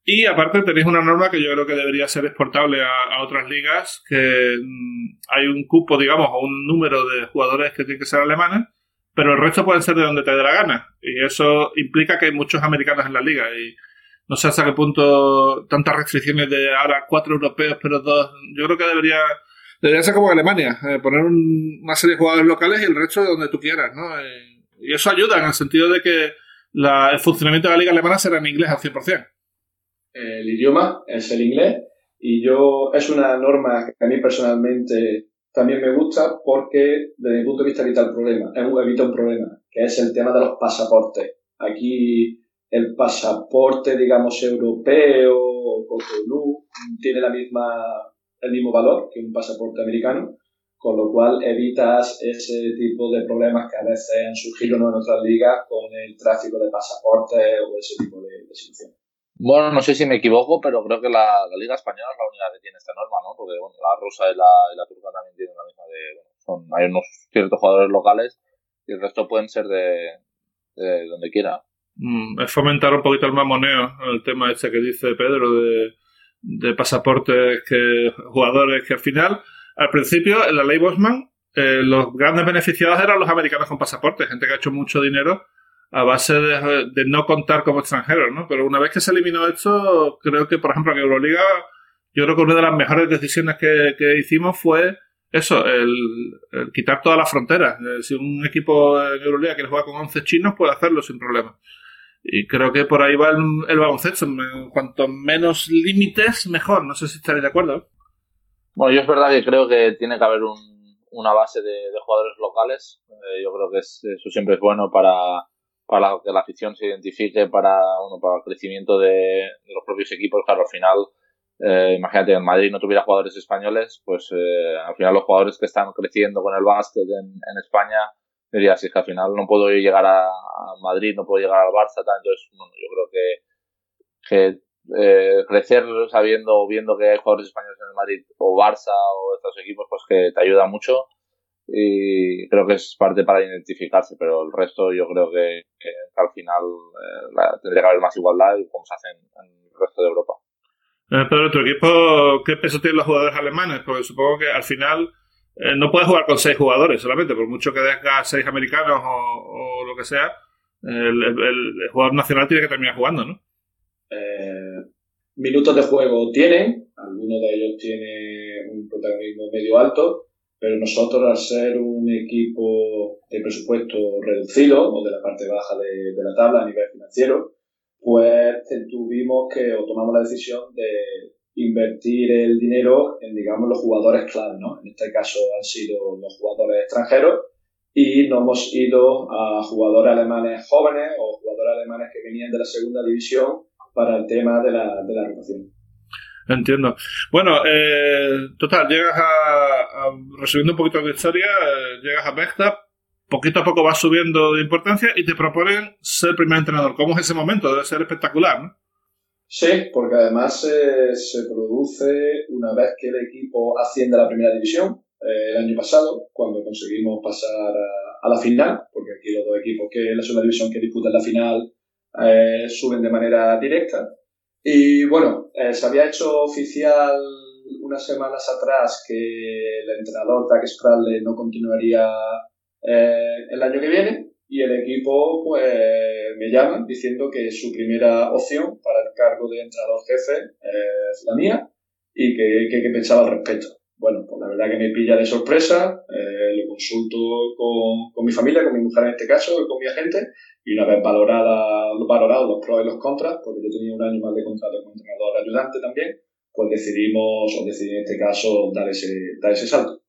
y aparte tenéis una norma que yo creo que debería ser exportable a, otras ligas, que mm, hay un cupo, digamos, o un número de jugadores que tienen que ser alemanes, pero el resto pueden ser de donde te dé la gana. Y eso implica que hay muchos americanos en la liga. Y no sé hasta qué punto tantas restricciones de ahora cuatro europeos, pero dos. Yo creo que debería, debería ser como Alemania, eh, poner una serie de jugadores locales y el resto de donde tú quieras, ¿no? y eso ayuda en el sentido de que el funcionamiento de la liga alemana será en inglés al 100% el idioma es el inglés y yo es una norma que a mí personalmente también me gusta porque desde mi punto de vista evita el problema, evita un problema, que es el tema de los pasaportes. Aquí el pasaporte, digamos, europeo o Cotonou tiene la misma, el mismo valor que un pasaporte americano, con lo cual evitas ese tipo de problemas que a veces han surgido en otras ligas con el tráfico de pasaportes o ese tipo de, de situaciones. Bueno, no sé si me equivoco, pero creo que la, Liga Española es la única que tiene esta norma, ¿no? Porque bueno, la rusa y la, y la turca también tienen la misma de... son, hay unos ciertos jugadores locales y el resto pueden ser de, de donde quiera. Mm, es fomentar un poquito el mamoneo, el tema este que dice Pedro de, pasaportes que jugadores que al final, al principio, en la ley Bosman, eh, los grandes beneficiados eran los americanos con pasaporte, gente que ha hecho mucho dinero a base de, no contar como extranjeros, ¿no? Pero una vez que se eliminó esto, creo que, por ejemplo, en Euroliga, yo creo que una de las mejores decisiones que, hicimos fue eso, el, quitar todas las fronteras. Eh, si un equipo en Euroliga quiere jugar con 11 chinos, puede hacerlo sin problema. Y creo que por ahí va el, baloncesto. Cuanto menos límites, mejor. No sé si estaréis de acuerdo. Bueno, yo es verdad que creo que tiene que haber una base de, jugadores locales. Eh, yo creo que eso siempre es bueno para, para que la afición se identifique para, bueno, para el crecimiento de, los propios equipos. Claro, al final, eh, imagínate, en Madrid no tuviera jugadores españoles, pues eh, al final los jugadores que están creciendo con el básquet en, España, diría, si es que al final no puedo llegar a, Madrid, no puedo llegar al Barça, tal, entonces, yo creo que, eh, crecer sabiendo, viendo que hay jugadores españoles en el Madrid o Barça o estos equipos, pues que te ayuda mucho y creo que es parte para identificarse, pero el resto yo creo que, al final eh, tendría que haber más igualdad como se hace en, el resto de Europa. Eh, Pedro, ¿tu equipo qué peso tienen los jugadores alemanes? Porque supongo que al final eh, no puedes jugar con seis jugadores solamente, por mucho que dejas seis americanos o, lo que sea, el, jugador nacional tiene que terminar jugando, ¿no? minutos de juego tienen, alguno de ellos tiene un protagonismo medio alto, pero nosotros, al ser un equipo de presupuesto reducido o de la parte baja de, la tabla a nivel financiero, pues tuvimos que, o tomamos la decisión de invertir el dinero en, digamos, los jugadores clave, ¿no? En este caso han sido los jugadores extranjeros y nos hemos ido a jugadores alemanes jóvenes o jugadores alemanes que venían de la segunda división para el tema de la, de la rotación. Entiendo. Bueno, eh, total, llegas a, resumiendo un poquito la historia, eh, llegas a Becta, poquito a poco vas subiendo de importancia y te proponen ser primer entrenador. ¿Cómo es ese momento? Debe ser espectacular, ¿no? Sí, porque además eh, se produce una vez que el equipo asciende a la primera división, el año pasado, cuando conseguimos pasar a, la final, porque aquí los dos equipos que en la segunda división que disputan la final suben de manera directa. Y bueno, eh, se había hecho oficial unas semanas atrás que el entrenador Doug Spralle no continuaría eh, el año que viene y el equipo pues me llama diciendo que su primera opción para el cargo de entrenador jefe es la mía y que, que, pensaba al respecto. Bueno, pues la verdad que me pilla de sorpresa, eh, consulto con, con mi familia, con mi mujer en este caso, con mi agente, y una vez valorada, valorado los pros y los contras, porque yo tenía un año más de contrato como entrenador ayudante también, pues decidimos, o decidí en este caso, dar ese, dar ese salto.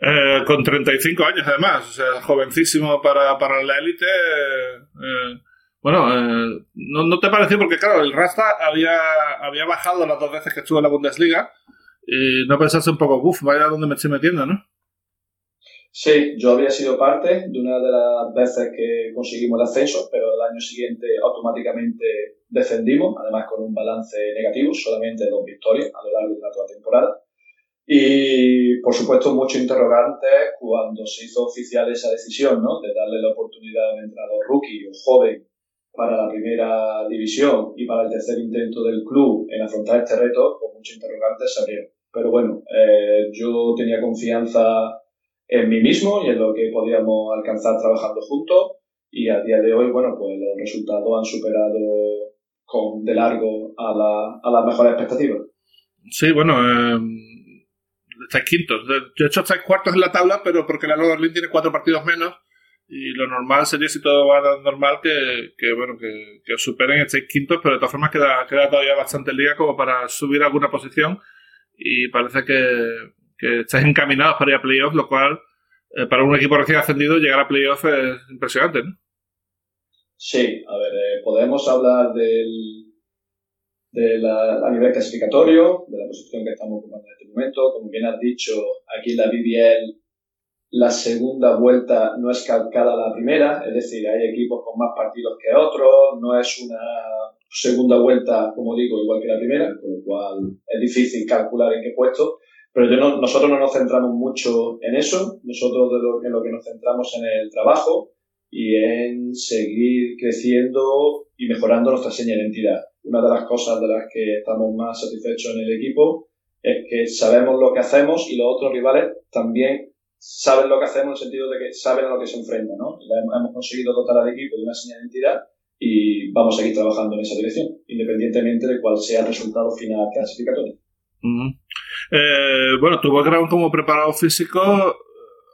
Eh, con 35 años además, o sea, jovencísimo para, para la élite. Eh, bueno, eh, no, no, te pareció? Porque claro, el Rasta había, había bajado las dos veces que estuvo en la Bundesliga y no pensaste un poco, uff, vaya donde me estoy metiendo, ¿no? Sí, yo había sido parte de una de las veces que conseguimos el ascenso, pero el año siguiente automáticamente descendimos, además con un balance negativo, solamente dos victorias a lo largo de la toda temporada. Y, por supuesto, muchos interrogantes cuando se hizo oficial esa decisión, ¿no? De darle la oportunidad a un entrenador rookie o joven para la primera división y para el tercer intento del club en afrontar este reto, pues muchos interrogantes se abrieron. Pero bueno, eh, yo tenía confianza en mí mismo y en lo que podíamos alcanzar trabajando juntos. Y a día de hoy, bueno, pues los resultados han superado con, de largo a, la, a las mejores expectativas. Sí, bueno, eh, estáis quintos. De hecho, estáis cuartos en la tabla, pero porque la Berlín tiene cuatro partidos menos. Y lo normal sería, si todo va normal, que, que bueno, que, que, superen, estéis quintos, pero de todas formas queda, queda todavía bastante liga como para subir alguna posición. Y parece que, que estáis encaminados para ir a playoffs, lo cual eh, para un equipo recién ascendido llegar a playoffs es impresionante, ¿no? Sí, a ver, eh, podemos hablar del, de la, a nivel clasificatorio, de la posición que estamos ocupando en este momento. Como bien has dicho, aquí en la BBL la segunda vuelta no es calcada a la primera, es decir, hay equipos con más partidos que otros, no es una segunda vuelta, como digo, igual que la primera, con lo cual es difícil calcular en qué puesto. Pero yo no, nosotros no nos centramos mucho en eso, nosotros de lo, en lo que nos centramos en el trabajo y en seguir creciendo y mejorando nuestra seña de identidad. Una de las cosas de las que estamos más satisfechos en el equipo es que sabemos lo que hacemos y los otros rivales también saben lo que hacemos en el sentido de que saben a lo que se enfrentan. ¿no? Hemos conseguido dotar al equipo de una señal de identidad y vamos a seguir trabajando en esa dirección, independientemente de cuál sea el resultado final clasificatorio. Eh, bueno, tu background como preparado físico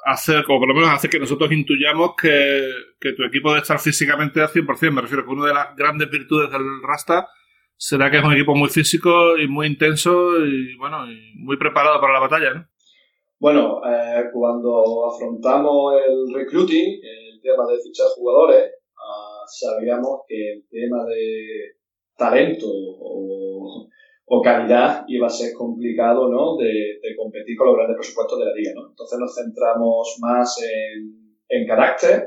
hace, o por lo menos hace que nosotros intuyamos que, que tu equipo debe estar físicamente al 100%. Me refiero que una de las grandes virtudes del Rasta será que es un equipo muy físico y muy intenso y bueno, y muy preparado para la batalla, ¿no? Bueno, eh, cuando afrontamos el recruiting, el tema de fichar jugadores, uh, sabíamos que el tema de talento o, o, calidad iba a ser complicado, ¿no? De, de, competir con los grandes presupuestos de la liga, ¿no? Entonces nos centramos más en, en carácter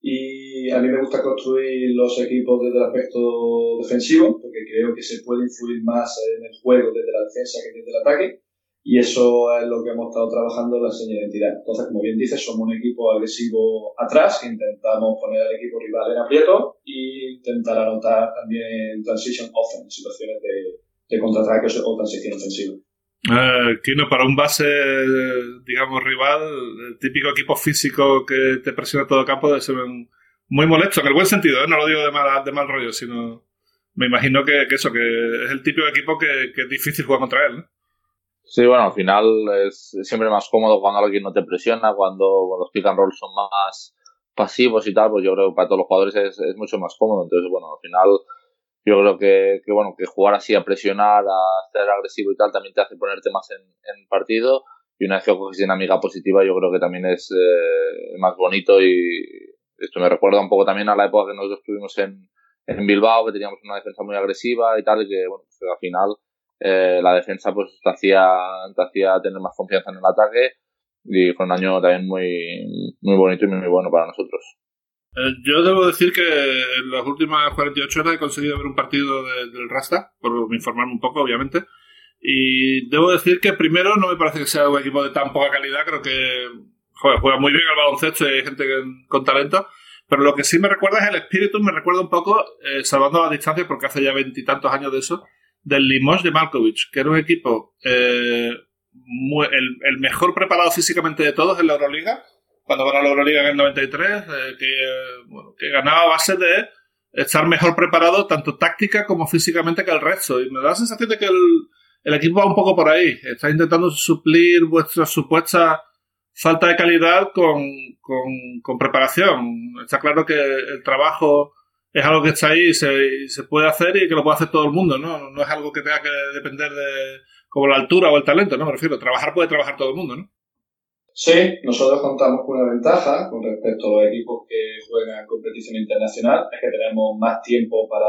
y a mí me gusta construir los equipos desde el aspecto defensivo, porque creo que se puede influir más en el juego desde la defensa que desde el ataque. Y eso es lo que hemos estado trabajando en la señal de identidad. Entonces, como bien dices, somos un equipo agresivo atrás, que intentamos poner al equipo rival en aprieto e intentar anotar también transition offense, situaciones de, de contraataque o transición ofensiva. Eh, Kino, para un base, digamos, rival, el típico equipo físico que te presiona todo el campo debe ser muy molesto, en el buen sentido, ¿eh? no lo digo de mal, de mal rollo, sino me imagino que, eso, que es el típico equipo que, que, es difícil jugar contra él. ¿no? Sí, bueno, al final es siempre más cómodo cuando alguien no te presiona, cuando los pick and roll son más pasivos y tal, pues yo creo que para todos los jugadores es, es mucho más cómodo. Entonces, bueno, al final yo creo que, que, bueno, que jugar así a presionar, a ser agresivo y tal, también te hace ponerte más en, en partido. Y una vez que coges dinámica positiva, yo creo que también es eh, más bonito y esto me recuerda un poco también a la época que nosotros estuvimos en, en Bilbao, que teníamos una defensa muy agresiva y tal, y que, bueno, pues al final eh, la defensa pues te hacía, te hacía tener más confianza en el ataque y fue un año también muy, muy bonito y muy bueno para nosotros. Eh, yo debo decir que en las últimas 48 horas he conseguido ver un partido de, del Rasta, por informarme un poco, obviamente. Y debo decir que primero no me parece que sea un equipo de tan poca calidad, creo que joder, juega muy bien al baloncesto y hay gente con talento. Pero lo que sí me recuerda es el espíritu, me recuerda un poco, eh, salvando la distancia, porque hace ya veintitantos años de eso, del Limos de Malkovich, que era un equipo eh, el, el, mejor preparado físicamente de todos en la Euroliga, cuando ganó la Euroliga en el 93, eh, que, bueno, que ganaba a base de estar mejor preparado tanto táctica como físicamente que el resto. Y me da la sensación de que el, el equipo va un poco por ahí. Está intentando suplir vuestra supuesta falta de calidad con, con, con, preparación. Está claro que el trabajo es algo que está ahí y se, se, puede hacer y que lo puede hacer todo el mundo, ¿no? No es algo que tenga que depender de como la altura o el talento, ¿no? Me refiero, trabajar puede trabajar todo el mundo, ¿no? Sí, nosotros contamos con una ventaja con respecto a los equipos que juegan competición internacional, es que tenemos más tiempo para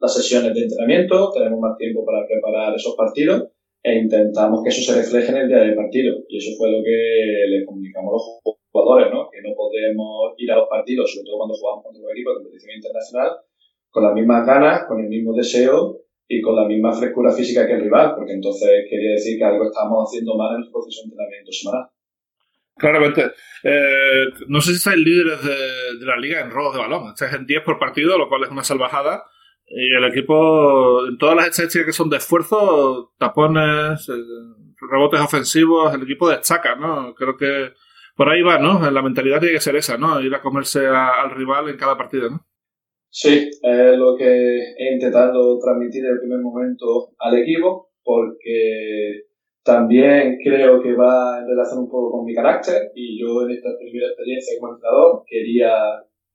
las sesiones de entrenamiento, tenemos más tiempo para preparar esos partidos e intentamos que eso se refleje en el día del partido. Y eso fue lo que le comunicamos a los jugadores, ¿no? Que no podemos ir a los partidos, sobre todo cuando jugamos contra un equipo de competición internacional, con las mismas ganas, con el mismo deseo y con la misma frescura física que el rival, porque entonces quería decir que algo estamos haciendo mal en el proceso de entrenamiento semanal. Claramente. Eh, no sé si estáis líderes de, la liga en robos de balón. Estáis en 10 por partido, lo cual es una salvajada. Y el equipo, en todas las estadísticas que son de esfuerzo, tapones, eh, rebotes ofensivos, el equipo destaca, ¿no? Creo que por ahí va, ¿no? La mentalidad tiene que ser esa, ¿no? Ir a comerse al rival en cada partido, ¿no? Sí, es lo que he intentado transmitir desde el primer momento al equipo, porque también creo que va en relación un poco con mi carácter y yo en esta primera experiencia como entrenador quería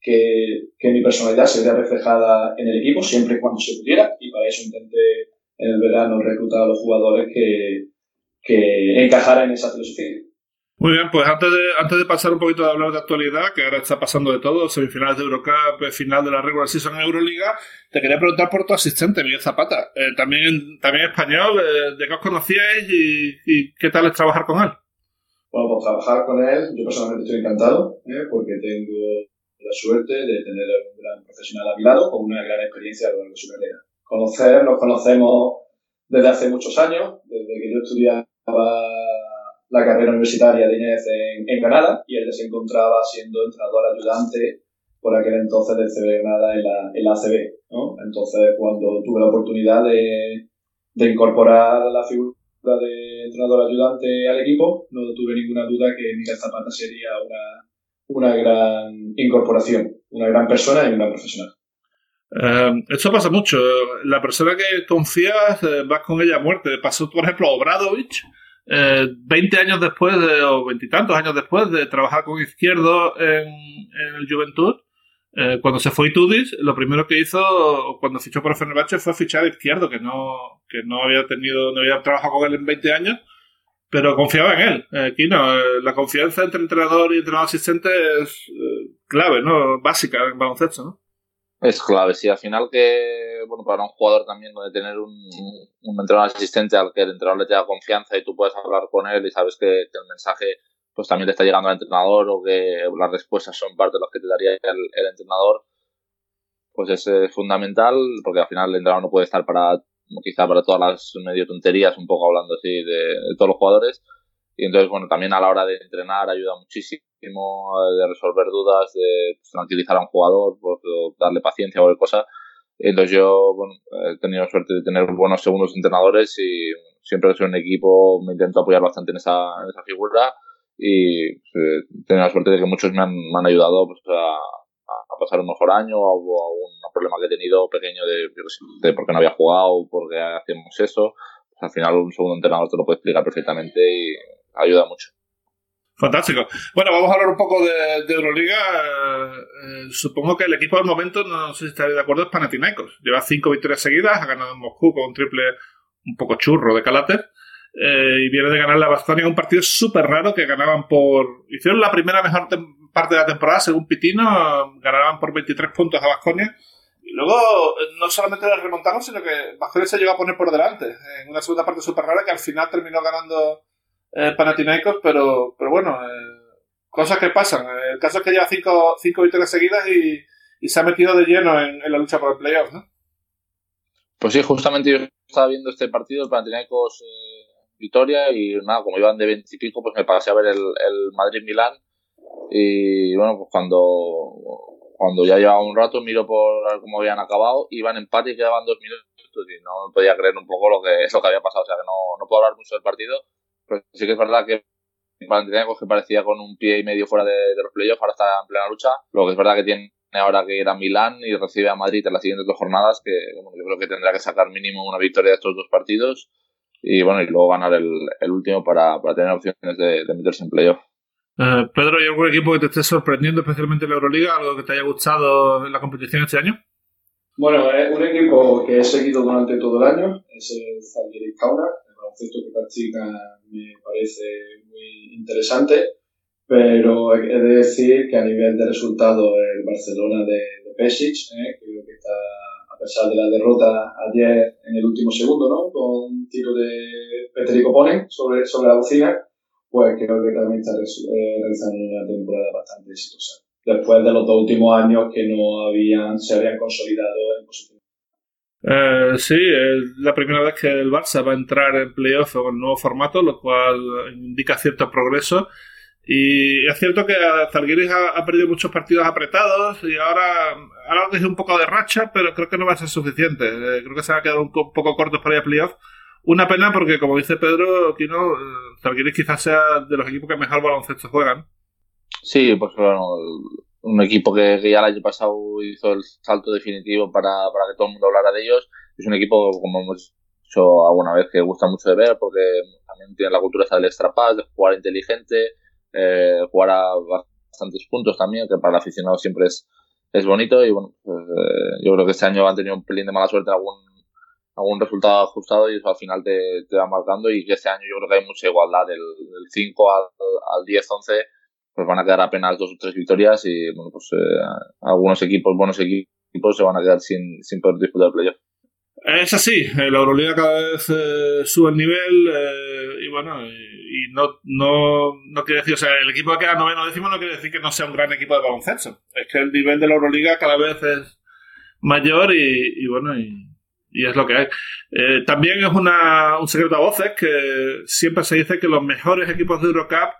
que, que, mi personalidad se vea reflejada en el equipo siempre y cuando se pudiera y para eso intenté en el verano reclutar a los jugadores que, que encajaran en esa filosofía. Muy bien, pues antes de, antes de pasar un poquito de hablar de actualidad, que ahora está pasando de todo, semifinales de Eurocup, eh, final de la regular season en Euroliga, te quería preguntar por tu asistente, Miguel Zapata, eh, también, también español, eh, ¿de qué os conocíais y, qué tal es trabajar con él? Bueno, pues trabajar con él, yo personalmente estoy encantado, ¿eh? porque tengo la suerte de tener un gran profesional a mi lado con una gran experiencia a lo largo de su carrera. conocer, nos conocemos desde hace muchos años, desde que yo estudiaba la carrera universitaria de Inés en, en Granada y él se encontraba siendo entrenador ayudante por aquel entonces del CB Granada en la, en la ACB. ¿no? Entonces, cuando tuve la oportunidad de, de incorporar la figura de entrenador ayudante al equipo, no tuve ninguna duda que Miguel Zapata sería una, una gran incorporación, una gran persona y una profesional. Eh, esto pasa mucho. La persona que confías, eh, vas con ella a muerte. Pasó, por ejemplo, Obradovich, eh, 20 años después, de, o veintitantos años después de trabajar con Izquierdo en, el Juventud, eh, cuando se fue Itudis, lo primero que hizo cuando fichó por Fenerbahce fue fichar a Izquierdo, que no, que no había tenido, no había trabajado con él en 20 años, pero confiaba en él. Eh, no, eh, la confianza entre entrenador y entrenador asistente es clave, ¿no? Básica en baloncesto, ¿no? Es clave, sí. Al final que, bueno, para un jugador también de tener un, entrenador asistente al que el entrenador le tenga confianza y tú puedes hablar con él y sabes que, que el mensaje pues también te está llegando al entrenador o que las respuestas son parte de las que te daría el, entrenador, pues es eh, fundamental porque al final el entrenador no puede estar para quizá para todas las medio tonterías, un poco hablando así de, todos los jugadores. Y entonces, bueno, también a la hora de entrenar ayuda muchísimo, eh, de resolver dudas, de tranquilizar a un jugador, pues, darle paciencia o cualquier cosa. Entonces yo, bueno, he tenido suerte de tener buenos segundos entrenadores y siempre que soy un equipo me intento apoyar bastante en esa, en esa figura y eh, tengo la suerte de que muchos me han, me han ayudado pues, a, a, pasar un mejor año o algún problema que he tenido pequeño de, de por qué no había jugado, por qué hacemos eso. Pues, al final un segundo entrenador te lo puede explicar perfectamente y ayuda mucho. Fantástico. Bueno, vamos a hablar un poco de, de Euroliga. Eh, supongo que el equipo del momento, no sé si estaréis de acuerdo, es Panathinaikos. Lleva cinco victorias seguidas, ha ganado en Moscú con un triple un poco churro de Calater. Eh, y viene de ganar la Vasconia un partido súper raro que ganaban por. Hicieron la primera mejor parte de la temporada, según Pitino, ganaban por 23 puntos a Vasconia. Y luego eh, no solamente les remontaron, sino que Vasconia se llegó a poner por delante en una segunda parte súper rara que al final terminó ganando eh, Panathinaikos, pero, pero bueno, eh, cosas que pasan. El caso es que lleva cinco, cinco victorias seguidas y, se ha metido de lleno en, la lucha por el playoff, ¿no? Pues sí, justamente yo estaba viendo este partido, el Panathinaikos. Eh Vitoria y nada, como iban de 20 y pico, pues me pasé a ver el, el Madrid-Milán y bueno, pues cuando, cuando ya llevaba un rato miro por cómo habían acabado, iban empate y quedaban dos minutos y no podía creer un poco lo que es lo que había pasado, o sea que no, no puedo hablar mucho del partido, pero sí que es verdad que Panathinaikos que parecía con un pie y medio fuera de, de los playoffs, ahora está en plena lucha, lo que es verdad que tiene ahora que ir a Milán y recibe a Madrid en las siguientes dos jornadas, que bueno, yo creo que tendrá que sacar mínimo una victoria de estos dos partidos y bueno, y luego ganar el, el último para, para, tener opciones de, de meterse en playoff. Uh, Pedro, ¿hay algún equipo que te esté sorprendiendo, especialmente en la Euroliga? ¿Algo que te haya gustado en la competición este año? Bueno, es un equipo que he seguido durante todo el año, es el Zalgiris Kaunas, baloncesto que practica me parece muy interesante, pero he de decir que a nivel de resultado el Barcelona de, de Pesic, eh, creo que está a pesar de la derrota ayer en el último segundo, ¿no? Con un tiro de Peter Ponen sobre, sobre la bocina, pues creo que también está eh, realizando una temporada bastante exitosa. Después de los dos últimos años que no habían, se habían consolidado Eh, sí, la primera vez que el Barça va a entrar en playoff con nuevo formato, lo cual indica cierto progreso. Y es cierto que Zalgiris ha, perdido muchos partidos apretados y ahora, ahora es un poco de racha, pero creo que no va a ser suficiente. Eh, creo que se ha quedado un, poco cortos para ir a playoff. Una pena porque, como dice Pedro, aquí no, eh, quizás sea de los equipos que mejor baloncesto juegan. Sí, pues bueno, un equipo que, ya el año pasado hizo el salto definitivo para, para que todo el mundo hablara de ellos. Es un equipo, como hemos dicho alguna vez, que gusta mucho de ver porque también tiene la cultura esa del extra de jugar inteligente eh, jugar a bastantes puntos también, que para el aficionado siempre es, es bonito y bueno, pues, eh, yo creo que este año han tenido un pelín de mala suerte algún algún resultado ajustado y eso al final te, te va marcando y que este año yo creo que hay mucha igualdad del, del 5 al, al 10, 11 pues van a quedar apenas dos o tres victorias y bueno pues eh, algunos equipos, buenos equipos se van a quedar sin, sin poder disputar el playoff. Es así, la Euroliga cada vez eh, sube el nivel eh, y bueno, y, no, no, no quiere decir, o sea, el equipo que queda noveno décimo no quiere decir que no sea un gran equipo de baloncesto. Es que el nivel de la Euroliga cada vez es mayor y, y bueno, y, y es lo que hay. Eh, también es una, un secreto a voces que siempre se dice que los mejores equipos de Eurocup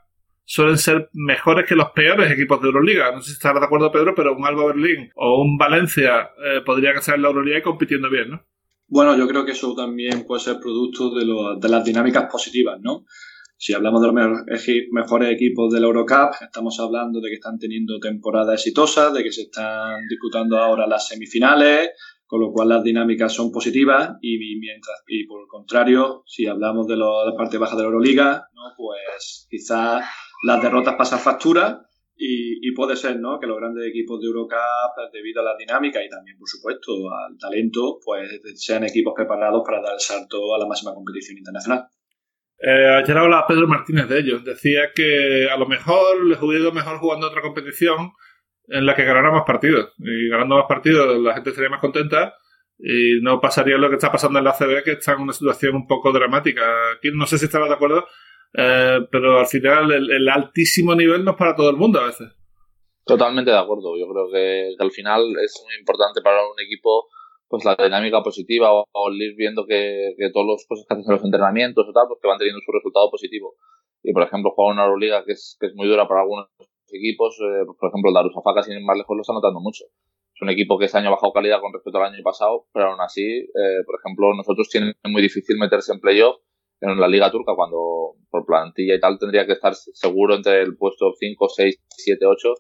suelen ser mejores que los peores equipos de Euroliga. No sé si estarás de acuerdo, Pedro, pero un Alba Berlín o un Valencia eh, podría estar en la Euroliga y compitiendo bien, ¿no? Bueno, yo creo que eso también puede ser producto de, lo, de las dinámicas positivas, ¿no? Si hablamos de los mejores equipos del Eurocup, estamos hablando de que están teniendo temporadas exitosas, de que se están disputando ahora las semifinales, con lo cual las dinámicas son positivas y mientras y por el contrario, si hablamos de, la parte baja de la Euroliga, ¿no? pues quizás las derrotas pasan factura y, puede ser ¿no? que los grandes equipos de Eurocup, debido a la dinámica y también, por supuesto, al talento, pues sean equipos preparados para dar el salto a la máxima competición internacional. Eh, ayer hablaba Pedro Martínez de ellos. Decía que a lo mejor les hubiera ido mejor jugando otra competición en la que ganara más partidos. Y ganando más partidos la gente sería más contenta y no pasaría lo que está pasando en la CB, que está en una situación un poco dramática. Aquí no sé si estarás de acuerdo, eh, pero al final el, altísimo nivel no es para todo el mundo a veces. Totalmente de acuerdo. Yo creo que, al final es muy importante para un equipo pues la dinámica positiva o, ir viendo que, todos los cosas que hacen en los entrenamientos o tal, pues que van teniendo su resultado positivo. Y por ejemplo, jugar una Euroliga que es, que es muy dura para algunos equipos, eh, por ejemplo, el Darussafaka, sin ir más lejos, lo está notando mucho. Es un equipo que este año ha bajado calidad con respecto al año pasado, pero aún así, eh, por ejemplo, nosotros tienen muy difícil meterse en playoff en la Liga Turca cuando por plantilla y tal tendría que estar seguro entre el puesto 5, 6, 7, 8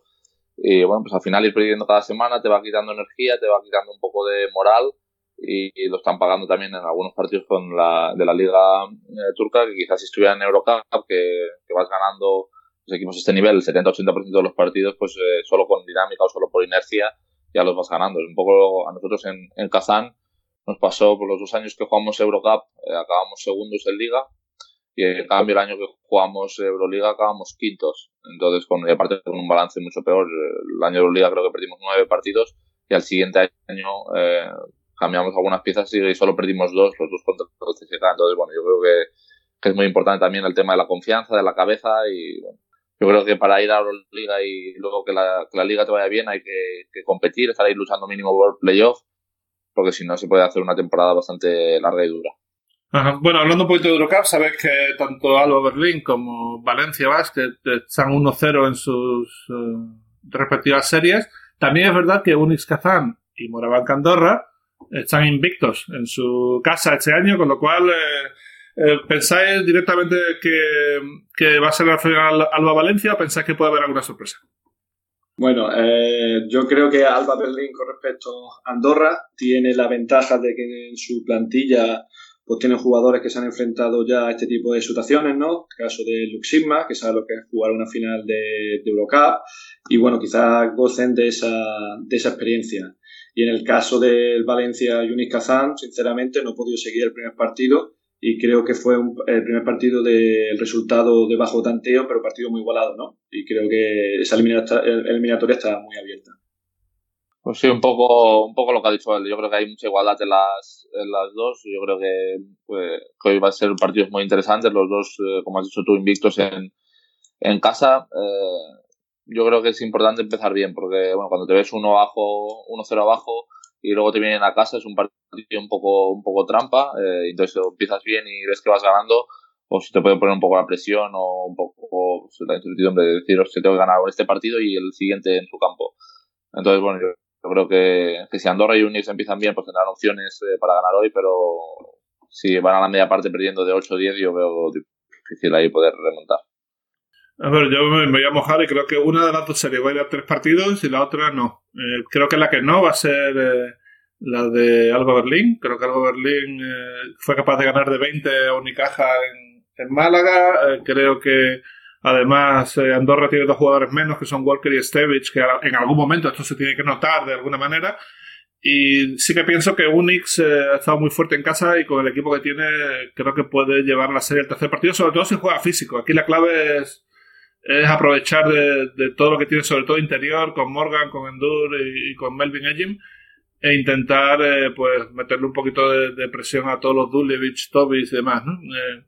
y bueno, pues al final ir perdiendo cada semana te va quitando energía, te va quitando un poco de moral y, lo están pagando también en algunos partidos con la, de la Liga eh, Turca que quizás si estuvieran en Eurocup que, que vas ganando los equipos este nivel, el 70-80% de los partidos, pues eh, solo con dinámica o solo por inercia ya los vas ganando. Es un poco a nosotros en, en Kazán nos pasó por los dos años que jugamos Eurocup, eh, acabamos segundos en Liga y en cambio el año que jugamos Euroliga acabamos quintos. Entonces, con, y aparte con un balance mucho peor, el año de Euroliga creo que perdimos nueve partidos y al siguiente año eh, cambiamos algunas piezas y solo perdimos dos, los dos contra el CSK. Entonces, bueno, yo creo que, que, es muy importante también el tema de la confianza, de la cabeza y bueno, yo creo que para ir a la Liga y luego que la, liga te vaya bien hay que, competir, estar ahí luchando mínimo por playoff, porque si no se puede hacer una temporada bastante larga y dura. Bueno, hablando un poquito de Eurocup, sabes que tanto Alba Berlín como Valencia Basket están 1-0 en sus eh, respectivas series. También es verdad que Unix Kazán y Moraván Andorra están invictos en su casa este año, con lo cual eh, eh, ¿Pensáis directamente que, va a ser la final Alba Valencia o pensáis que puede haber alguna sorpresa? Bueno, eh, yo creo que Alba Berlín con respecto a Andorra tiene la ventaja de que en su plantilla pues tienen jugadores que se han enfrentado ya a este tipo de situaciones, ¿no? El caso de Luxigma, que sabe lo que es jugar una final de, Eurocup, y bueno, quizás gocen de esa, de esa experiencia. Y en el caso del Valencia Yunis Kazan, sinceramente no he podido seguir el primer partido, y creo que fue el primer partido del resultado de bajo tanteo, pero partido muy igualado, ¿no? Y creo que esa eliminatoria está muy abierta. Pues sí, un poco, un poco lo que ha dicho él. Yo creo que hay mucha igualdad en las, en las dos. Yo creo que, pues, hoy va a ser partidos muy interesantes. Los dos, eh, como has dicho tú, invictos en, en casa. Eh, yo creo que es importante empezar bien, porque bueno, cuando te ves uno abajo, uno cero abajo, y luego te vienen a casa, es un partido un poco, un poco trampa, eh, entonces empiezas bien y ves que vas ganando, o si te puede poner un poco la presión o un poco la incertidumbre de decir, se tengo que ganar este partido y el siguiente en su campo. Entonces, bueno, yo, creo que, que, si Andorra y Unix empiezan bien, pues tendrán opciones eh, para ganar hoy, pero si van a la media parte perdiendo de 8 o 10, yo veo difícil ahí poder remontar. A ver, yo me, voy a mojar y creo que una de las dos series va a ir a tres partidos y la otra no. Eh, creo que la que no va a ser eh, la de Alba Berlín. Creo que Alba Berlín eh, fue capaz de ganar de 20 a Unicaja en, en Málaga. creo que además Andorra tiene dos jugadores menos que son Walker y Stevich, que en algún momento esto se tiene que notar de alguna manera. Y sí que pienso que Unix ha estado muy fuerte en casa y con el equipo que tiene creo que puede llevar la serie al tercer partido, sobre todo si juega físico. Aquí la clave es es aprovechar de, todo lo que tiene, sobre todo interior, con Morgan, con Endur y, con Melvin Ejim, e intentar eh, pues meterle un poquito de, presión a todos los Dulevich, Tobis y demás. ¿no? Eh,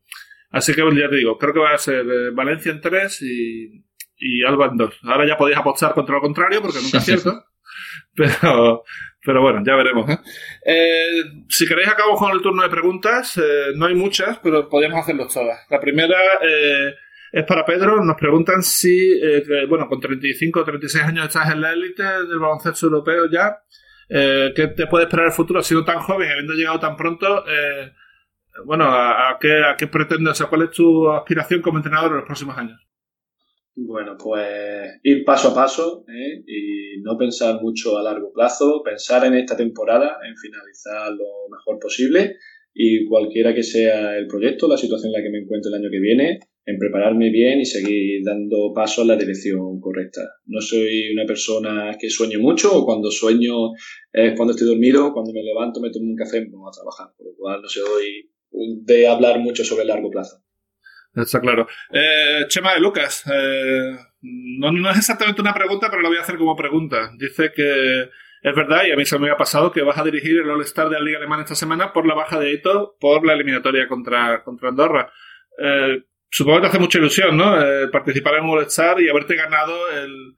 así que ya te digo, creo que va a ser eh, Valencia en 3 y, y Alba en 2. Ahora ya podéis apostar contra lo contrario, porque nunca es cierto. Pero, pero bueno, ya veremos. ¿eh? Eh, si queréis, acabo con el turno de preguntas. Eh, no hay muchas, pero podríamos hacerlos todas. La primera es para Pedro. Nos preguntan si, bueno, con 35 o 36 años estás en la élite del baloncesto europeo ya. ¿Qué te puede esperar el futuro? Siendo tan joven, habiendo llegado tan pronto, bueno, ¿a, qué, ¿a qué pretendes? O sea, ¿cuál es tu aspiración como entrenador en los próximos años? Bueno, pues ir paso a paso ¿eh? y no pensar mucho a largo plazo, pensar en esta temporada, en finalizar lo mejor posible y cualquiera que sea el proyecto, la situación en la que me encuentre el año que viene, en prepararme bien y seguir dando paso en la dirección correcta. No soy una persona que sueñe mucho o cuando sueño es cuando estoy dormido, cuando me levanto me tomo un café y me pongo a trabajar, por lo cual no soy de hablar mucho sobre el largo plazo. Está claro. Eh, Chema de Lucas, eh, no, es exactamente una pregunta, pero lo voy a hacer como pregunta. Dice que es verdad, y a mí se me ha pasado, que vas a dirigir el All-Star de la Liga Alemana esta semana por la baja de Ito por la eliminatoria contra, contra Andorra. Eh, supongo que te hace mucha ilusión, ¿no? participar en All-Star y haberte ganado el,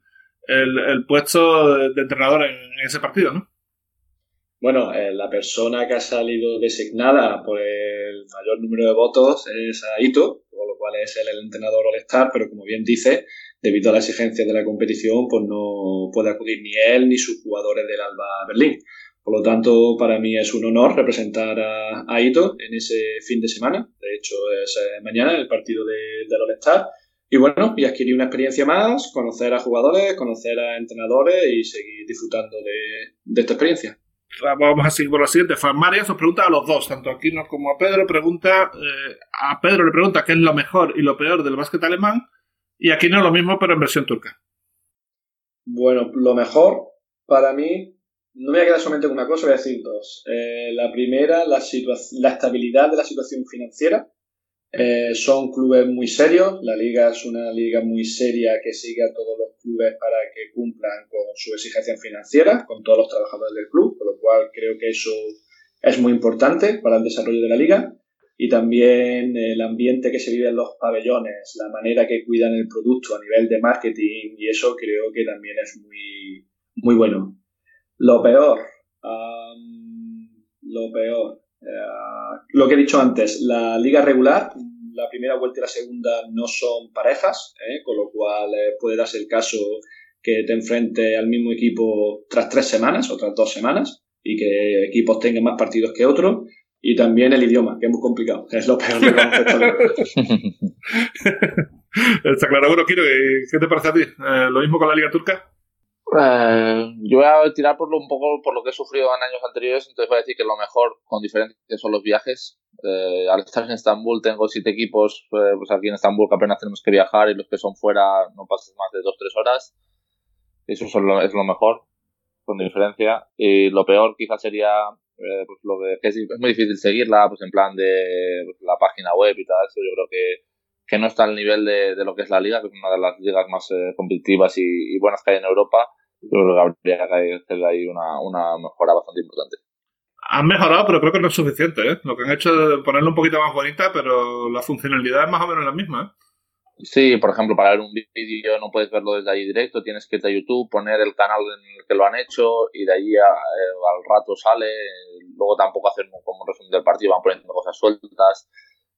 el, puesto de, entrenador en, ese partido, ¿no? Bueno, la persona que ha salido designada por el mayor número de votos es a Ito, cual es el entrenador All-Star, pero como bien dice, debido a las exigencias de la competición, pues no puede acudir ni él ni sus jugadores del Alba Berlín. Por lo tanto, para mí es un honor representar a, Ito en ese fin de semana. De hecho, es eh, mañana el partido de, del All-Star. Y bueno, y adquirir una experiencia más, conocer a jugadores, conocer a entrenadores y seguir disfrutando de esta experiencia vamos a seguir por lo siguiente. María os pregunta a los dos, tanto a Kino como a Pedro. Pregunta, eh, a Pedro le pregunta qué es lo mejor y lo peor del básquet alemán. Y aquí no lo mismo, pero en versión turca. Bueno, lo mejor para mí, no me voy a quedar solamente con una cosa, voy a decir dos. Eh, la primera, la, estabilidad de la situación financiera. Eh, son clubes muy serios, la liga es una liga muy seria que sigue a todos los clubes para que cumplan con su exigencia financiera, con todos los trabajadores del club, por lo cual creo que eso es muy importante para el desarrollo de la liga. Y también el ambiente que se vive en los pabellones, la manera que cuidan el producto a nivel de marketing y eso creo que también es muy, muy bueno. Lo peor, lo peor, eh, lo que he dicho antes, la liga regular, la primera vuelta y la segunda no son parejas, ¿eh? con lo cual eh, puede darse el caso que te enfrente al mismo equipo tras tres semanas o tras dos semanas y que equipos tengan más partidos que otros. Y también el idioma, que es muy complicado, es lo peor Está claro, bueno, quiero ¿qué te parece a ti? ¿Lo mismo con la Liga Turca? Eh, yo voy a tirar por lo, un poco por lo que he sufrido en años anteriores, entonces voy a decir que lo mejor, con diferencia, son los viajes. Eh, al estar en Estambul tengo siete equipos, eh, pues aquí en Estambul que apenas tenemos que viajar y los que son fuera no pasas más de dos tres horas. Eso es lo, es lo mejor, con diferencia. Y lo peor quizás sería pues lo que es, muy difícil seguirla, pues en plan de pues, la página web y tal eso. Yo creo que que no está al nivel de, lo que es la liga, que es una de las ligas más competitivas y, y, buenas que hay en Europa creo que habría que hacer ahí una, una mejora bastante importante. Han mejorado, pero creo que no es suficiente. ¿eh? Lo que han hecho es ponerlo un poquito más bonita, pero la funcionalidad es más o menos la misma. ¿eh? Sí, por ejemplo, para ver un vídeo no puedes verlo desde ahí directo, tienes que irte a YouTube, poner el canal en el que lo han hecho y de ahí eh, al rato sale. Luego tampoco hacer como un resumen del partido, van poniendo cosas sueltas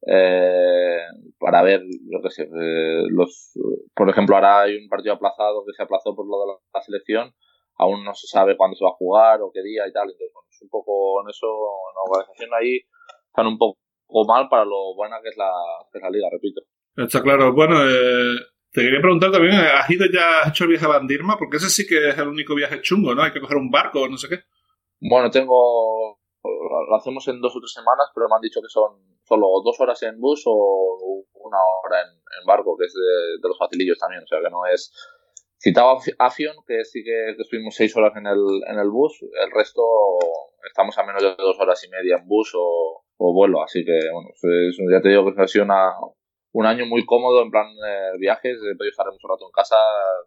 eh, para ver, lo que sé, eh, los, por ejemplo, ahora hay un partido aplazado que se aplazó por lo de la, selección, aún no se sabe cuándo se va a jugar o qué día y tal, entonces bueno, es un poco en eso, en la organización ahí están un poco mal para lo buena que es la, que es la liga, repito. Está claro, bueno, eh, te quería preguntar también, ¿has ido ya, has hecho el viaje a Bandirma? Porque ese sí que es el único viaje chungo, ¿no? Hay que coger un barco o no sé qué. Bueno, tengo, lo hacemos en dos o tres semanas, pero me han dicho que son solo dos horas en bus o una hora en, barco, que es de, los facilillos también, o sea que no es... Citaba Afion, que sí que, estuvimos seis horas en el, en el bus, el resto estamos a menos de dos horas y media en bus o, vuelo, así que bueno, ya te digo que ha un año muy cómodo en plan de viajes, he podido estar mucho rato en casa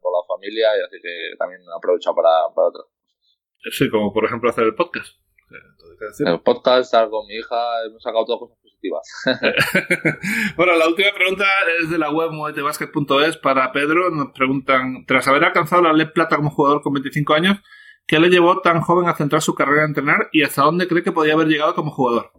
con la familia y así que también he aprovechado para, para otras cosas. Sí, como por ejemplo hacer el podcast. El podcast, algo con mi hija, hemos sacado todas cosas bueno, la última pregunta es de la web moetebasket.es para Pedro. Nos preguntan, tras haber alcanzado la LED Plata como jugador con 25 años, ¿Qué le llevó tan joven a centrar su carrera en entrenar y hasta dónde cree que podía haber llegado como jugador?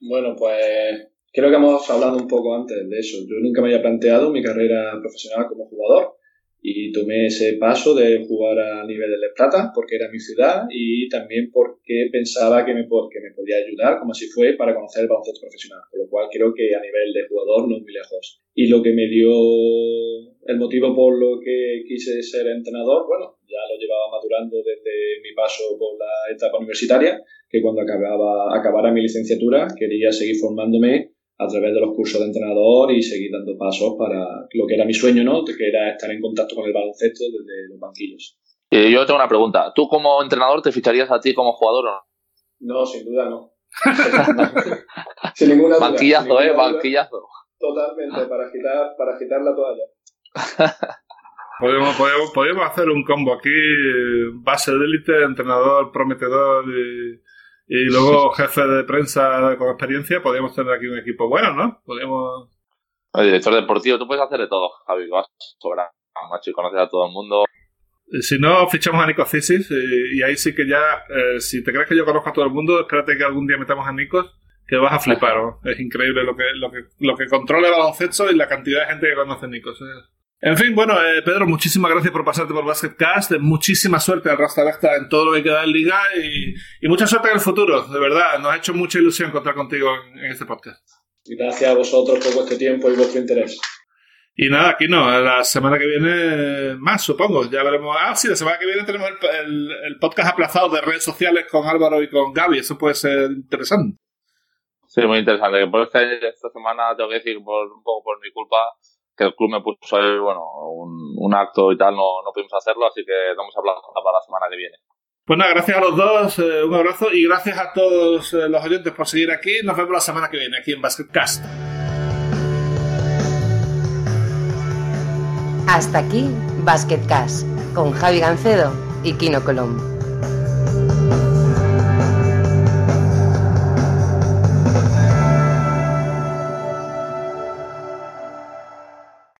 Bueno, pues creo que hemos hablado un poco antes de eso. Yo nunca me había planteado mi carrera profesional como jugador y tomé ese paso de jugar a nivel de plata porque era mi ciudad y también porque pensaba que me, que me podía ayudar, como así fue, para conocer el baloncesto profesional. Por lo cual creo que a nivel de jugador no es muy lejos. Y lo que me dio el motivo por lo que quise ser entrenador, bueno, ya lo llevaba madurando desde mi paso por la etapa universitaria, que cuando acababa, acabara mi licenciatura quería seguir formándome a través de los cursos de entrenador y seguir dando pasos para lo que era mi sueño, ¿no? Que era estar en contacto con el baloncesto desde los banquillos. Y yo tengo una pregunta. ¿Tú como entrenador te ficharías a ti como jugador o no? No, sin duda no. sin ninguna duda. Banquillazo, ¿eh? Banquillazo. Totalmente, para agitar, para agitar la toalla. podemos, podemos, podemos hacer un combo aquí, base de élite, entrenador prometedor y y luego jefe de prensa con experiencia, podríamos tener aquí un equipo bueno, ¿no? Podríamos... El director deportivo, tú puedes hacer de todo, Javi, vas sobra, macho, y conoces a todo el mundo. Si no, fichamos a Nico Cisis y, ahí sí que ya, eh, si te crees que yo conozco a todo el mundo, espérate que algún día metamos a Nikos, que vas a flipar, ¿no? Es increíble lo que, lo que, lo que controla el baloncesto y la cantidad de gente que conoce a Nikos. ¿eh? En fin, bueno, eh, Pedro, muchísimas gracias por pasarte por Basketcast. Muchísima suerte al Rasta en todo lo que queda en Liga y, mucha suerte en el futuro. De verdad, nos ha hecho mucha ilusión contar contigo en, este podcast. Gracias a vosotros por vuestro tiempo y vuestro interés. Y nada, aquí no, la semana que viene más, supongo. Ya veremos. Ah, sí, la semana que viene tenemos el, podcast aplazado de redes sociales con Álvaro y con Gaby. Eso puede ser interesante. Sí, muy interesante. Por esta semana tengo que decir, por, un poco por mi culpa, que el club me puso ahí, bueno, un, acto y tal, no, no pudimos hacerlo, así que vamos a hablar para la semana que viene. Pues nada, gracias a los dos, eh, un abrazo y gracias a todos eh, los oyentes por seguir aquí. Nos vemos la semana que viene aquí en Basketcast. Hasta aquí Basketcast con Javi Gancedo y Kino Colombo.